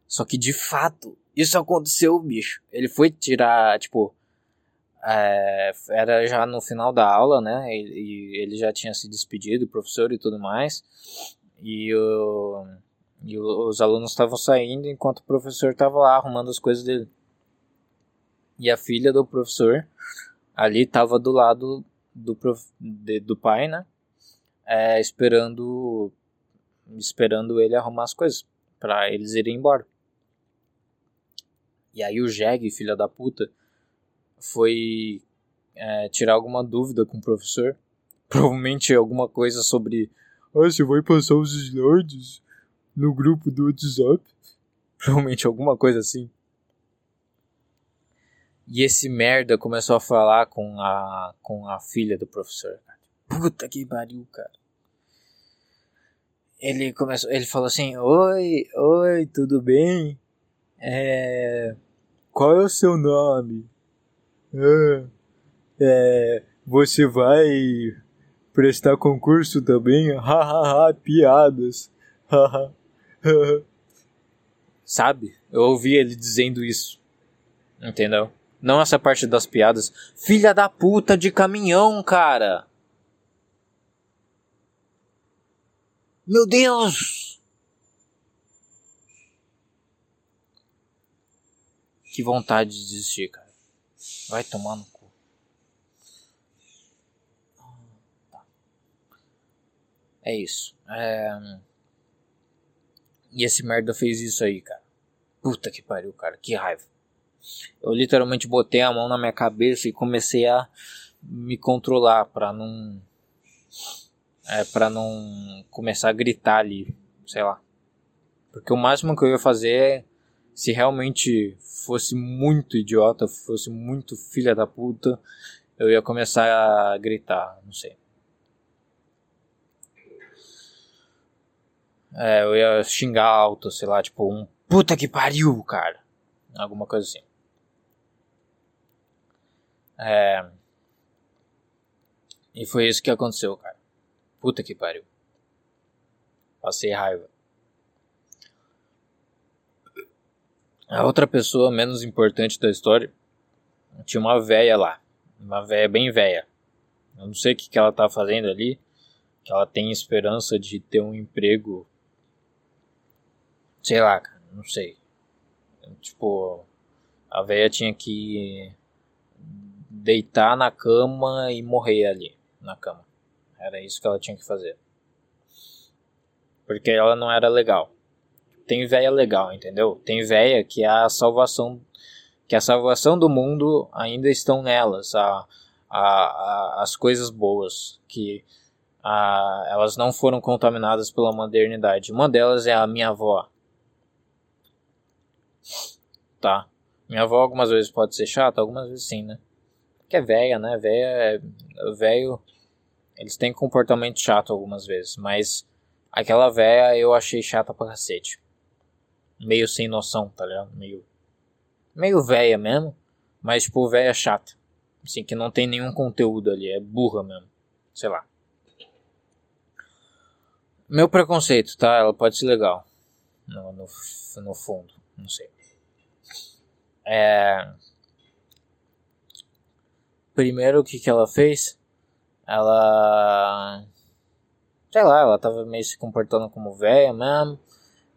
[SPEAKER 1] Só que de fato, isso aconteceu, bicho. Ele foi tirar, tipo, é, era já no final da aula, né? E, ele já tinha se despedido, o professor e tudo mais. E, o, e os alunos estavam saindo enquanto o professor estava lá arrumando as coisas dele. E a filha do professor ali estava do lado do, prof, de, do pai, né? É, esperando esperando ele arrumar as coisas para eles irem embora. E aí o Jeg, filha da puta, foi é, tirar alguma dúvida com o professor. <laughs> Provavelmente alguma coisa sobre. Ah, você vai passar os slides no grupo do WhatsApp? <laughs> Provavelmente alguma coisa assim. E esse merda começou a falar com a, com a filha do professor. Puta que pariu, cara. ele começou, ele falou assim: "Oi, oi, tudo bem? É, qual é o seu nome? É, é, você vai prestar concurso também? <laughs> Hahaha, piadas. <laughs> Sabe? Eu ouvi ele dizendo isso. Entendeu? Não essa parte das piadas. Filha da puta de caminhão, cara! Meu Deus! Que vontade de desistir, cara. Vai tomar no cu. Tá. É isso. É... E esse merda fez isso aí, cara. Puta que pariu, cara. Que raiva. Eu literalmente botei a mão na minha cabeça e comecei a me controlar para não é, para não começar a gritar ali, sei lá. Porque o máximo que eu ia fazer é se realmente fosse muito idiota, fosse muito filha da puta, eu ia começar a gritar, não sei. É, eu ia xingar alto, sei lá, tipo, um puta que pariu, cara. Alguma coisa assim. É... E foi isso que aconteceu, cara. Puta que pariu. Passei raiva. A outra pessoa menos importante da história tinha uma véia lá. Uma véia bem véia. Eu não sei o que, que ela tá fazendo ali. Que ela tem esperança de ter um emprego. Sei lá, cara. Não sei. Tipo, a véia tinha que deitar na cama e morrer ali, na cama. Era isso que ela tinha que fazer. Porque ela não era legal. Tem véia legal, entendeu? Tem véia que é a salvação que a salvação do mundo ainda estão nelas, a, a, a as coisas boas, que a, elas não foram contaminadas pela modernidade. Uma delas é a minha avó. Tá? Minha avó algumas vezes pode ser chata, algumas vezes sim, né? Que é velha, né? Velha é. Velho. Eles têm comportamento chato algumas vezes, mas aquela velha eu achei chata pra cacete. Meio sem noção, tá ligado? Meio. Meio velha mesmo, mas tipo, velha chata. Assim, que não tem nenhum conteúdo ali, é burra mesmo. Sei lá. Meu preconceito, tá? Ela pode ser legal. No, no, no fundo, não sei. É primeiro o que, que ela fez? Ela. Sei lá, ela tava meio se comportando como velha mesmo.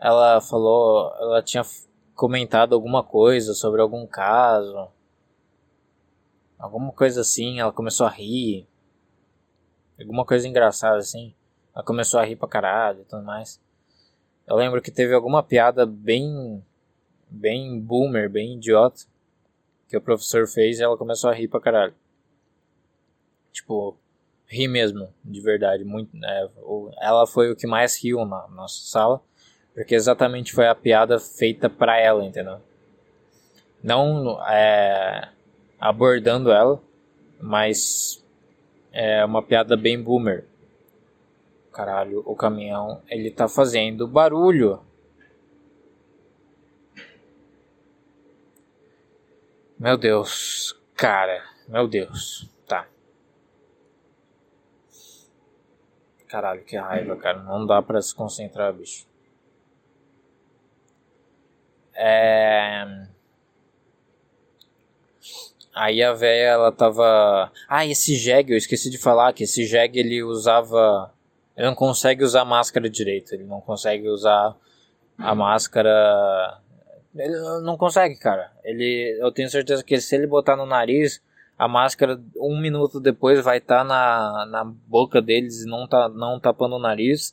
[SPEAKER 1] Ela falou. Ela tinha comentado alguma coisa sobre algum caso. Alguma coisa assim, ela começou a rir. Alguma coisa engraçada assim. Ela começou a rir pra caralho e tudo mais. Eu lembro que teve alguma piada bem. bem boomer, bem idiota. Que o professor fez e ela começou a rir pra caralho. Tipo, ri mesmo, de verdade. Muito, né? Ela foi o que mais riu na nossa sala, porque exatamente foi a piada feita para ela, entendeu? Não é, abordando ela, mas é uma piada bem boomer. Caralho, o caminhão, ele tá fazendo barulho. Meu Deus, cara, meu Deus. Caralho, que raiva, cara. Não dá pra se concentrar, bicho. É... Aí a véia, ela tava... Ah, esse Jeg, eu esqueci de falar que esse Jeg, ele usava... Ele não consegue usar máscara direito. Ele não consegue usar a máscara... Ele não consegue, cara. Ele... Eu tenho certeza que se ele botar no nariz a máscara um minuto depois vai estar tá na, na boca deles e não tá não tapando o nariz.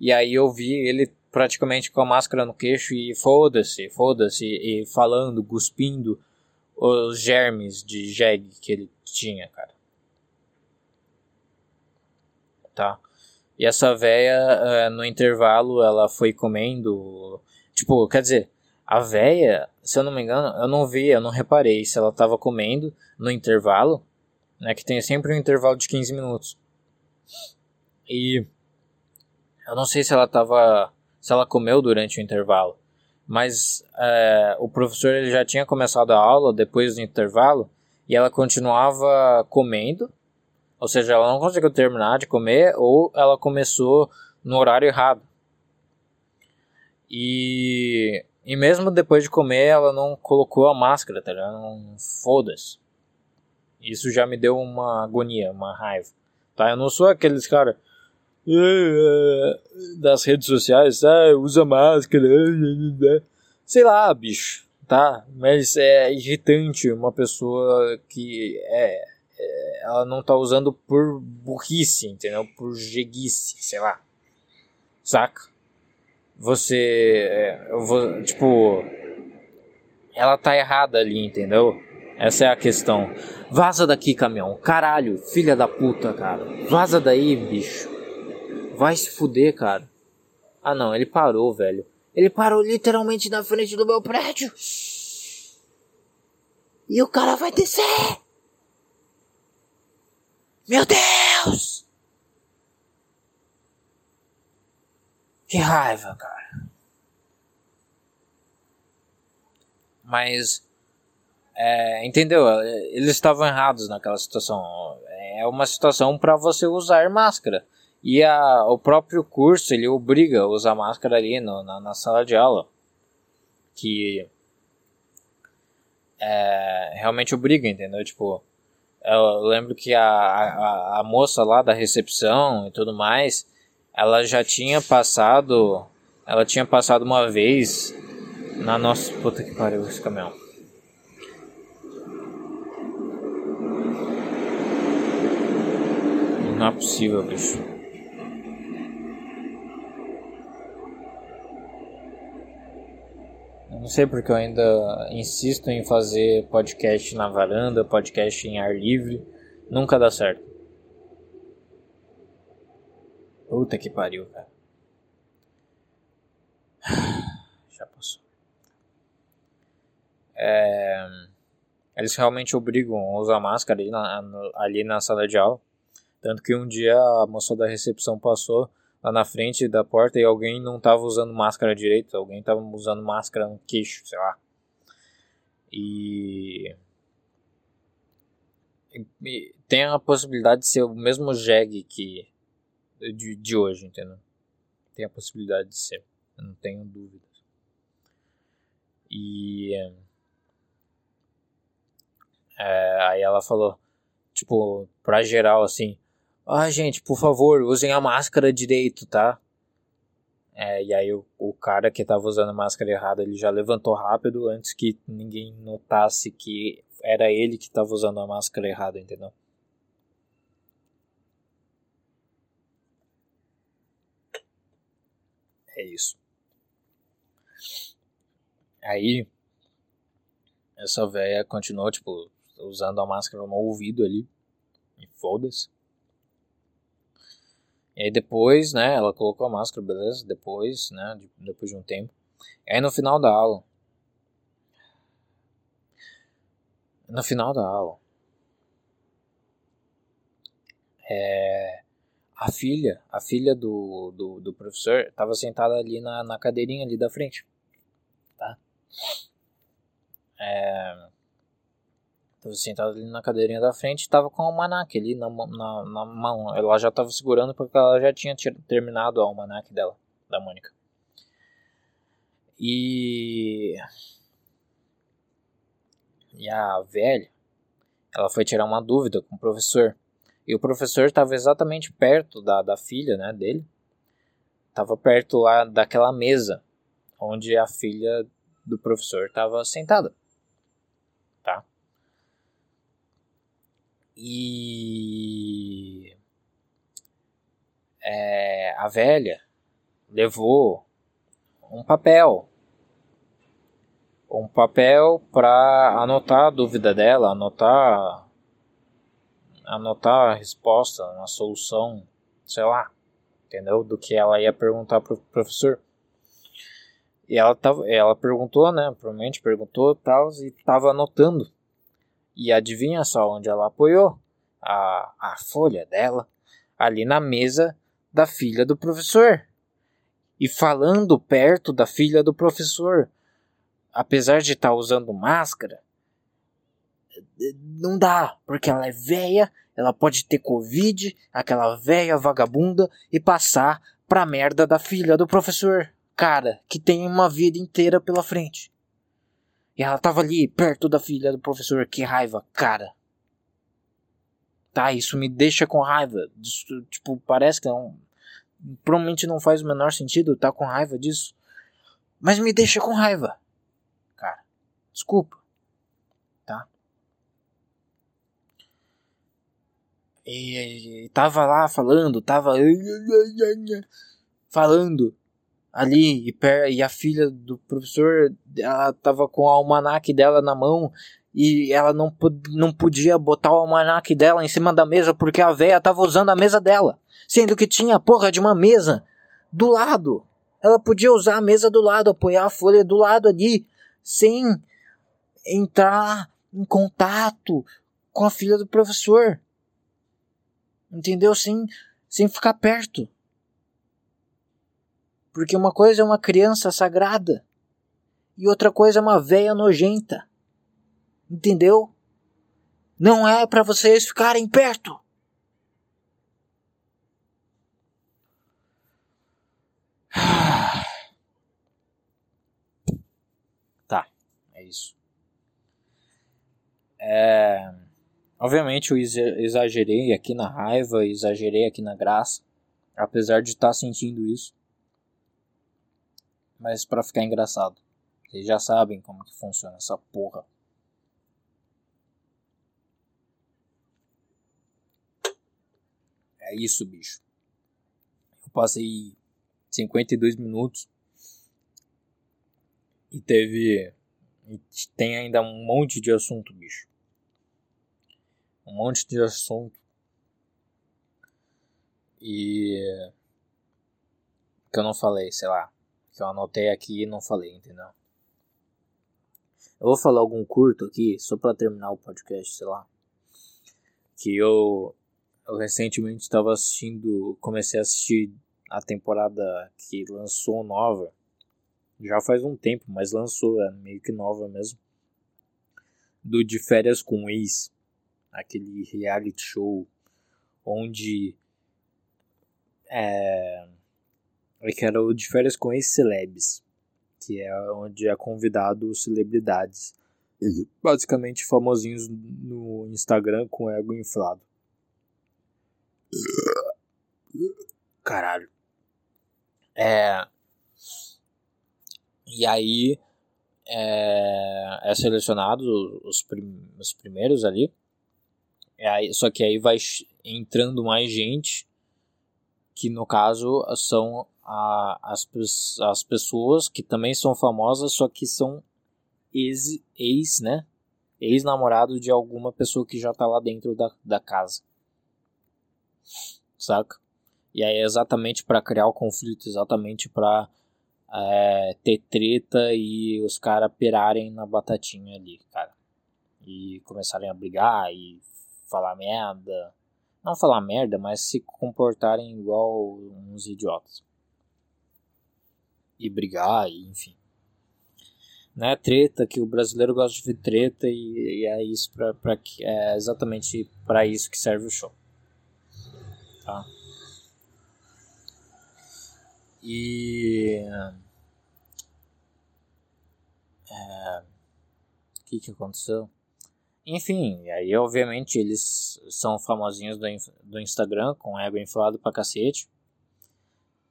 [SPEAKER 1] E aí eu vi ele praticamente com a máscara no queixo e foda-se, foda-se, e falando, cuspindo os germes de jegue que ele tinha, cara. Tá? E essa véia, eh, no intervalo, ela foi comendo. Tipo, quer dizer, a véia, se eu não me engano, eu não vi, eu não reparei se ela estava comendo no intervalo, né, que tem sempre um intervalo de 15 minutos. E Eu não sei se ela tava. Se ela comeu durante o intervalo. Mas é, o professor ele já tinha começado a aula depois do intervalo e ela continuava comendo. Ou seja, ela não conseguiu terminar de comer ou ela começou no horário errado. E, e mesmo depois de comer, ela não colocou a máscara, tá ligado? Foda-se. Isso já me deu uma agonia, uma raiva. Tá? Eu não sou aqueles cara das redes sociais, ah, usa máscara, <laughs> é, sei lá, bicho, tá? Mas é irritante uma pessoa que é, é ela não tá usando por burrice, entendeu? Por jeguice, sei lá. Saca? Você, é, eu vou, tipo, ela tá errada ali, entendeu? Essa é a questão. Vaza daqui, caminhão. Caralho, filha da puta, cara. Vaza daí, bicho. Vai se fuder, cara. Ah, não, ele parou, velho. Ele parou literalmente na frente do meu prédio. E o cara vai descer. Meu Deus! Que raiva, cara. Mas é, entendeu? Eles estavam errados naquela situação. É uma situação para você usar máscara. E a, o próprio curso ele obriga a usar máscara ali no, na, na sala de aula. Que é, realmente obriga, entendeu? Tipo, eu lembro que a, a, a moça lá da recepção e tudo mais, ela já tinha passado. Ela tinha passado uma vez na nossa. Puta que pariu esse caminhão. Não é possível, bicho. Eu não sei porque eu ainda insisto em fazer podcast na varanda, podcast em ar livre. Nunca dá certo. Puta que pariu, cara. <sighs> Já passou. É, eles realmente obrigam a usar máscara ali na, ali na sala de aula. Tanto que um dia a moça da recepção passou lá na frente da porta e alguém não estava usando máscara direito, alguém estava usando máscara no queixo, sei lá. E... e tem a possibilidade de ser o mesmo jegue que de, de hoje, entendeu? Tem a possibilidade de ser, eu não tenho dúvidas. E é, aí ela falou, tipo, pra geral assim, ah, gente, por favor, usem a máscara direito, tá? É, e aí o, o cara que tava usando a máscara errada, ele já levantou rápido antes que ninguém notasse que era ele que tava usando a máscara errada, entendeu? É isso. Aí, essa velha continuou, tipo, usando a máscara no ouvido ali. E foda-se. E aí depois, né, ela colocou a máscara, beleza? Depois, né, depois de um tempo. E aí no final da aula. No final da aula. É, a filha, a filha do, do, do professor estava sentada ali na, na cadeirinha ali da frente. Tá? É, sentado ali na cadeirinha da frente tava com o almanac ali na, na, na mão. Ela já tava segurando porque ela já tinha terminado o almanac dela, da Mônica. E. E a velha, ela foi tirar uma dúvida com o professor. E o professor estava exatamente perto da, da filha né, dele. Estava perto lá daquela mesa onde a filha do professor estava sentada. E é, a velha levou um papel. Um papel para anotar a dúvida dela, anotar anotar a resposta, uma solução, sei lá, entendeu? Do que ela ia perguntar pro professor. E ela, tava, ela perguntou, né? Provavelmente perguntou tal, e tava anotando. E adivinha só onde ela apoiou a, a folha dela? Ali na mesa da filha do professor. e falando perto da filha do professor. Apesar de estar tá usando máscara, não dá, porque ela é velha, ela pode ter Covid, aquela velha vagabunda, e passar pra merda da filha do professor. Cara, que tem uma vida inteira pela frente. E ela tava ali, perto da filha do professor. Que raiva, cara. Tá, isso me deixa com raiva. Isso, tipo, parece que não. Provavelmente não faz o menor sentido estar tá com raiva disso. Mas me deixa com raiva. Cara, desculpa. Tá? E, e tava lá falando, tava. Falando ali e, a filha do professor ela tava com o almanaque dela na mão e ela não, não podia botar o almanaque dela em cima da mesa porque a véia tava usando a mesa dela, sendo que tinha a porra de uma mesa do lado. Ela podia usar a mesa do lado, apoiar a folha do lado ali, sem entrar em contato com a filha do professor. Entendeu? Sem, sem ficar perto. Porque uma coisa é uma criança sagrada e outra coisa é uma véia nojenta. Entendeu? Não é para vocês ficarem perto. <sighs> Tá, é isso. É, obviamente eu exagerei aqui na raiva, exagerei aqui na graça, apesar de estar tá sentindo isso mas para ficar engraçado. Vocês já sabem como que funciona essa porra. É isso, bicho. Eu passei 52 minutos e teve e tem ainda um monte de assunto, bicho. Um monte de assunto. E que eu não falei, sei lá que eu anotei aqui e não falei, entendeu? Eu vou falar algum curto aqui, só para terminar o podcast, sei lá. Que eu, eu recentemente estava assistindo, comecei a assistir a temporada que lançou nova. Já faz um tempo, mas lançou, é meio que nova mesmo. Do De Férias com Ex, aquele reality show onde é, é que era o de férias com ex-celebs, que é onde é convidado celebridades. Uhum. Basicamente famosinhos no Instagram com ego inflado. Caralho. É. E aí é, é selecionado os, prim, os primeiros ali. É aí, só que aí vai entrando mais gente, que no caso são a, as, as pessoas que também são famosas, só que são ex, ex né? Ex-namorado de alguma pessoa que já tá lá dentro da, da casa. Saca? E aí é exatamente para criar o conflito, exatamente para é, ter treta e os caras pirarem na batatinha ali, cara. E começarem a brigar e falar merda. Não falar merda, mas se comportarem igual uns idiotas e brigar, e, enfim. Né, treta, que o brasileiro gosta de ver treta e, e é isso pra, pra, é exatamente para isso que serve o show. Tá? E é, o que que aconteceu? Enfim, aí obviamente eles são famosinhos do, do Instagram com ego inflado pra cacete.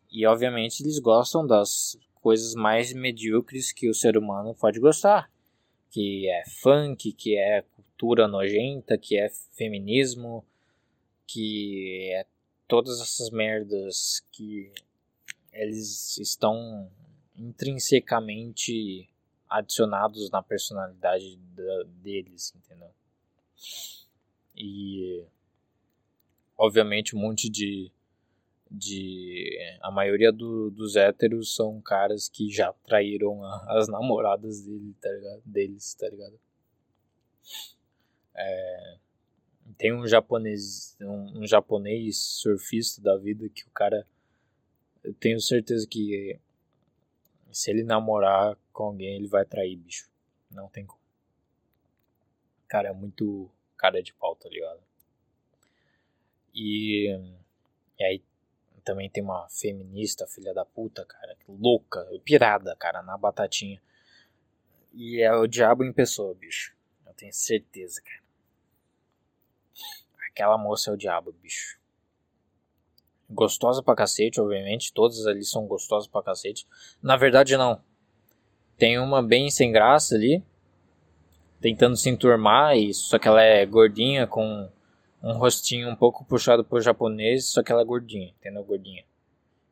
[SPEAKER 1] E obviamente eles gostam das coisas mais medíocres que o ser humano pode gostar, que é funk, que é cultura nojenta, que é feminismo, que é todas essas merdas que eles estão intrinsecamente adicionados na personalidade da, deles, entendeu? E obviamente um monte de de a maioria do, dos héteros são caras que já traíram a, as namoradas dele, tá ligado? deles, tá ligado? É, tem um japonês, um, um, japonês surfista da vida que o cara eu tenho certeza que se ele namorar com alguém, ele vai trair, bicho. Não tem como. Cara, é muito cara de pau, tá ligado? E, e aí também tem uma feminista, filha da puta, cara, louca, pirada, cara, na batatinha. E é o diabo em pessoa, bicho. Eu tenho certeza, cara. Aquela moça é o diabo, bicho. Gostosa pra cacete, obviamente. Todas ali são gostosas pra cacete. Na verdade, não. Tem uma bem sem graça ali. Tentando se enturmar. E, só que ela é gordinha com um rostinho um pouco puxado pro japonês. Só que ela é gordinha, entendeu? Gordinha.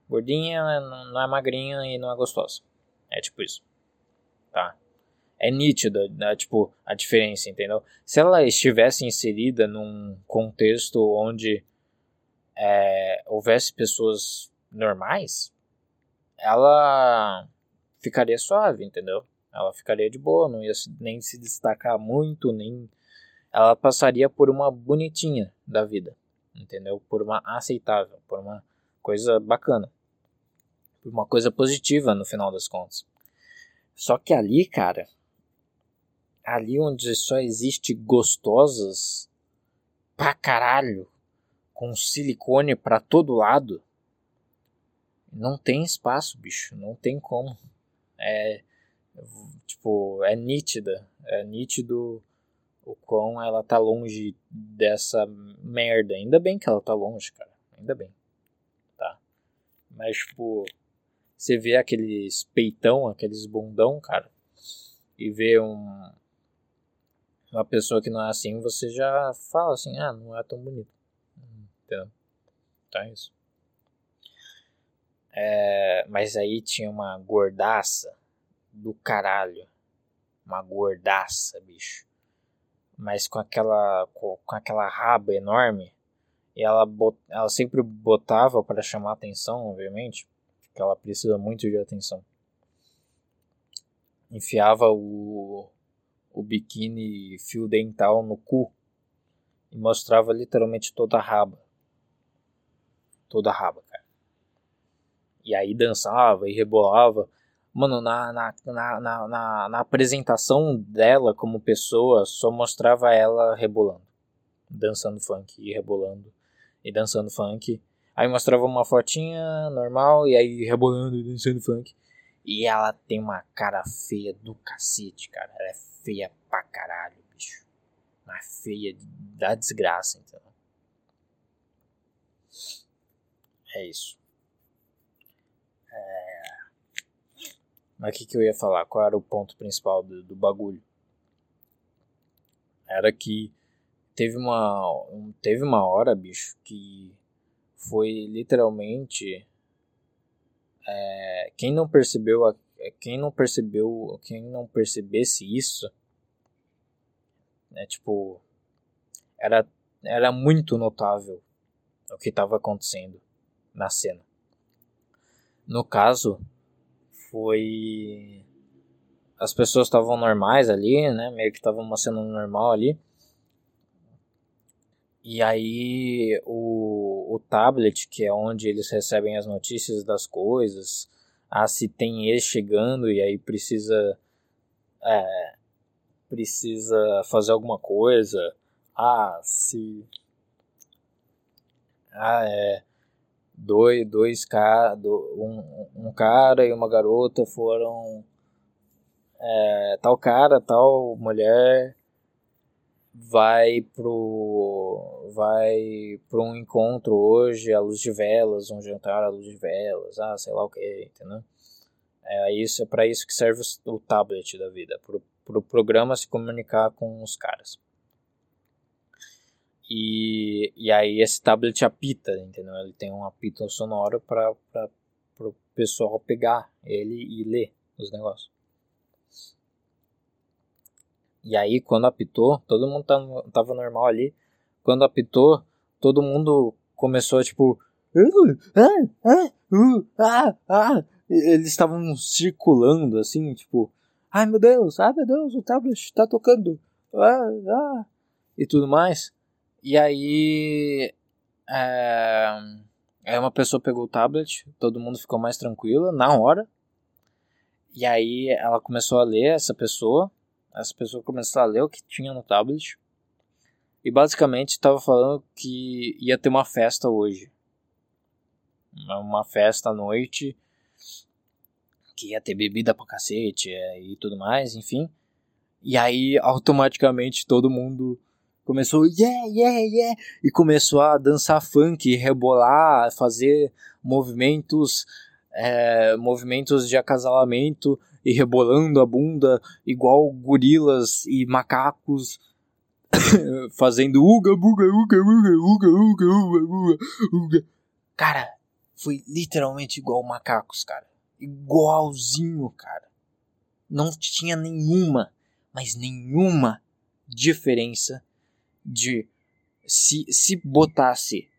[SPEAKER 1] Gordinha não é magrinha e não é gostosa. É tipo isso. Tá? É nítida, né? tipo, a diferença, entendeu? Se ela estivesse inserida num contexto onde é, houvesse pessoas normais, ela ficaria suave, entendeu? Ela ficaria de boa, não ia nem se destacar muito, nem. Ela passaria por uma bonitinha da vida, entendeu? Por uma aceitável, por uma coisa bacana, por uma coisa positiva no final das contas. Só que ali, cara, ali onde só existe gostosas pra caralho, com silicone para todo lado, não tem espaço, bicho, não tem como. É tipo, é nítida, é nítido o quão ela tá longe dessa merda. Ainda bem que ela tá longe, cara. Ainda bem. Tá? Mas tipo, você vê aqueles peitão, aqueles bundão, cara, e vê um uma pessoa que não é assim, você já fala assim: "Ah, não é tão bonito". Entendeu? Então é isso. É, mas aí tinha uma gordaça do caralho. Uma gordaça, bicho. Mas com aquela, com, com aquela raba enorme. E ela, bot, ela sempre botava para chamar atenção, obviamente. Porque ela precisa muito de atenção. Enfiava o, o biquíni fio dental no cu. E mostrava literalmente toda a raba toda a raba, cara. E aí dançava e rebolava. Mano, na, na, na, na, na, apresentação dela como pessoa, só mostrava ela rebolando. Dançando funk e rebolando. E dançando funk. Aí mostrava uma fotinha normal e aí rebolando e dançando funk. E ela tem uma cara feia do cacete, cara. Ela é feia pra caralho, bicho. Uma feia da desgraça, entendeu? É isso. É... Mas o que, que eu ia falar? Qual era o ponto principal do, do bagulho? Era que teve uma, teve uma hora, bicho, que foi literalmente. É, quem não percebeu a, quem não percebeu quem não percebesse isso é tipo era era muito notável o que estava acontecendo na cena. No caso, foi. As pessoas estavam normais ali, né? Meio que estavam uma cena normal ali. E aí o, o tablet, que é onde eles recebem as notícias das coisas, ah, se tem ex chegando e aí precisa é, precisa fazer alguma coisa, ah, se ah, é, dois, dois um, um cara e uma garota foram é, tal cara, tal mulher vai pro vai para um encontro hoje à luz de velas, um jantar à luz de velas, ah, sei lá o que, entendeu? É isso é para isso que serve o tablet da vida, pro, pro programa se comunicar com os caras. E, e aí esse tablet apita, entendeu? Ele tem um apito sonoro para o pessoal pegar ele e ler os negócios. E aí quando apitou, todo mundo tava, tava normal ali. Quando apitou, todo mundo começou tipo. Eles estavam circulando assim, tipo. Ai meu Deus, ai meu Deus, o tablet tá tocando. Ah, ah. E tudo mais. E aí. É, Aí uma pessoa pegou o tablet, todo mundo ficou mais tranquilo na hora. E aí ela começou a ler essa pessoa. Essa pessoa começou a ler o que tinha no tablet. E basicamente estava falando que ia ter uma festa hoje. Uma festa à noite. Que ia ter bebida pra cacete é, e tudo mais, enfim. E aí automaticamente todo mundo começou yeah, yeah, yeah e começou a dançar funk, rebolar, fazer movimentos é, movimentos de acasalamento e rebolando a bunda igual gorilas e macacos <laughs> fazendo uga buga uga uga uga uga uga uga cara foi literalmente igual macacos cara. Igualzinho cara. Não tinha nenhuma mas nenhuma diferença de se, se botasse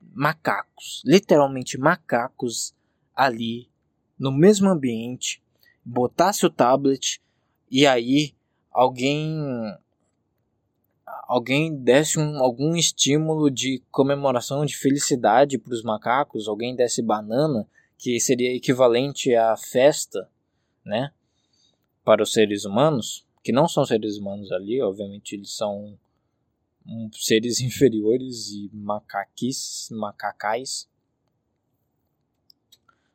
[SPEAKER 1] macacos, literalmente macacos ali no mesmo ambiente, botasse o tablet e aí alguém alguém desse um, algum estímulo de comemoração de felicidade para os macacos, alguém desse banana, que seria equivalente à festa, né, para os seres humanos, que não são seres humanos ali, obviamente eles são seres <laughs> inferiores e macaquis, macacais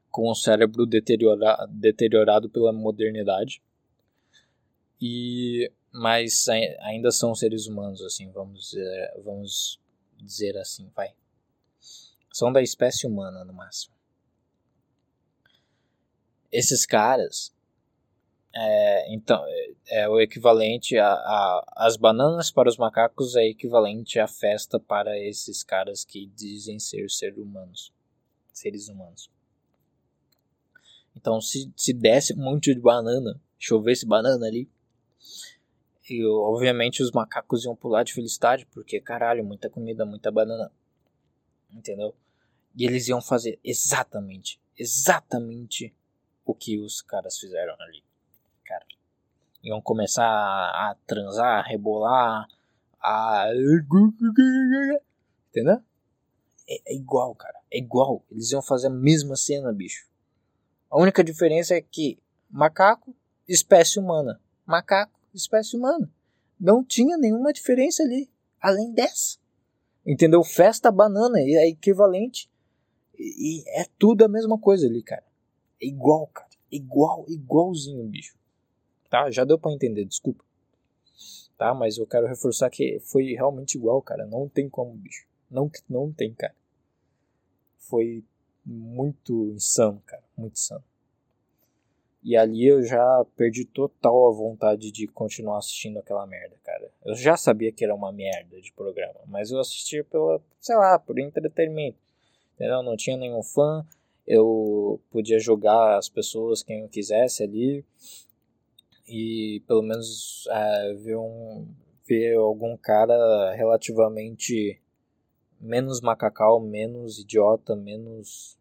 [SPEAKER 1] com o cérebro deteriora, deteriorado pela modernidade. E mas ainda são seres humanos assim, vamos dizer, vamos dizer assim, vai. São da espécie humana no máximo. Esses caras é, então, é, é, o equivalente a, a, As bananas para os macacos é equivalente à festa para esses caras que dizem ser seres humanos. Seres humanos. Então, se, se desse um monte de banana, chovesse banana ali, e obviamente os macacos iam pular de felicidade, porque caralho, muita comida, muita banana. Entendeu? E eles iam fazer exatamente, exatamente o que os caras fizeram ali cara. Iam começar a, transar, a rebolar, a. Entendeu? É, é, igual, cara. É igual. Eles iam fazer a mesma cena, bicho. A única diferença é que macaco, espécie humana. Macaco, espécie humana. Não tinha nenhuma diferença ali. Além dessa. Entendeu? Festa banana é equivalente. E é tudo a mesma coisa ali, cara. É igual, cara. Igual, igualzinho, bicho tá? Já deu para entender, desculpa. Tá? Mas eu quero reforçar que foi realmente igual, cara. Não tem como, bicho. Não, não tem, cara. Foi muito insano, cara. Muito insano. E ali eu já perdi total a vontade de continuar assistindo aquela merda, cara. Eu já sabia que era uma merda de programa, mas eu assistia pela, sei lá, por entretenimento. Entendeu? Não tinha nenhum fã, eu podia jogar as pessoas quem eu quisesse ali e pelo menos é, ver, um, ver algum cara relativamente menos macacal, menos idiota, menos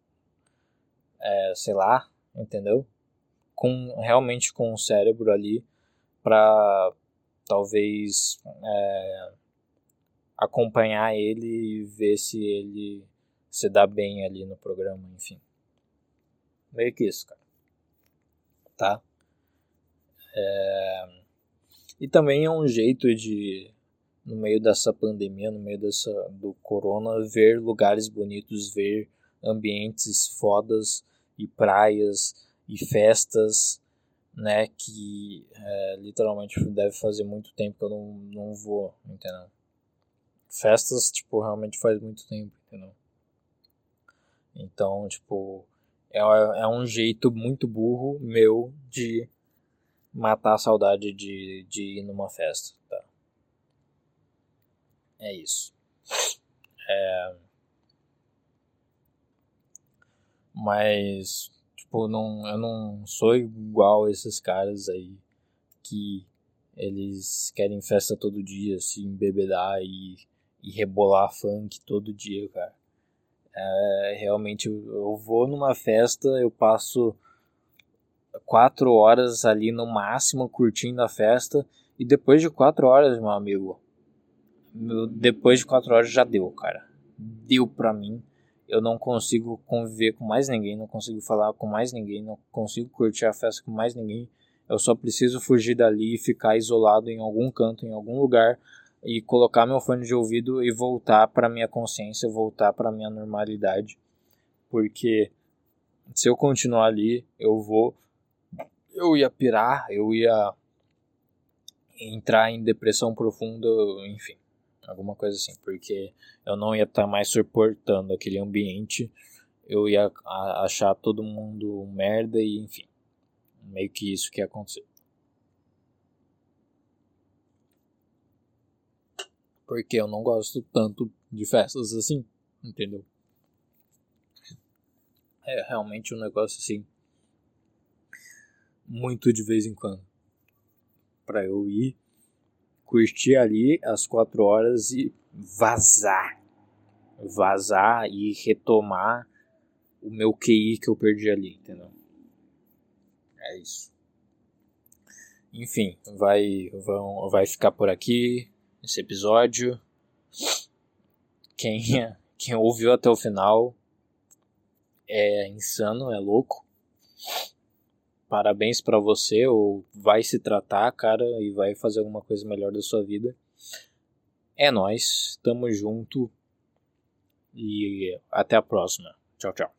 [SPEAKER 1] é, sei lá, entendeu? Com realmente com o cérebro ali para talvez é, acompanhar ele e ver se ele se dá bem ali no programa, enfim. Meio que isso, cara. Tá? É... E também é um jeito de, no meio dessa pandemia, no meio dessa, do corona, ver lugares bonitos, ver ambientes fodas e praias e festas, né? Que é, literalmente deve fazer muito tempo que eu não, não vou, entendeu? Festas, tipo, realmente faz muito tempo, entendeu? Então, tipo, é, é um jeito muito burro meu de matar a saudade de, de ir numa festa, tá? É isso. É... Mas, tipo, não, eu não sou igual esses caras aí que eles querem festa todo dia, se assim, embebedar e, e rebolar funk todo dia, cara. É, realmente, eu, eu vou numa festa, eu passo quatro horas ali no máximo curtindo a festa. E depois de quatro horas, meu amigo, depois de quatro horas já deu, cara. Deu pra mim. eu não consigo conviver com mais ninguém, não consigo falar com mais ninguém, não consigo curtir a festa com mais ninguém. Eu só preciso fugir dali e ficar isolado em algum canto, em algum lugar e colocar meu fone de ouvido e voltar para minha consciência, voltar para minha normalidade. Porque se eu continuar ali, eu vou eu ia pirar, eu ia entrar em depressão profunda, enfim alguma coisa assim, porque eu não ia estar tá mais suportando aquele ambiente, eu ia achar todo mundo merda e enfim, meio que isso que ia acontecer. Porque eu não gosto tanto de festas assim, entendeu? É realmente um negócio assim, muito de vez em quando. Pra eu ir curtir ali as quatro horas e vazar. Vazar e retomar o meu QI que eu perdi ali, entendeu? É isso. Enfim, vai, vão, vai ficar por aqui esse episódio. Quem, <laughs> quem ouviu até o final é insano, é louco parabéns para você ou vai se tratar, cara, e vai fazer alguma coisa melhor da sua vida. É nós, tamo junto e até a próxima. Tchau, tchau.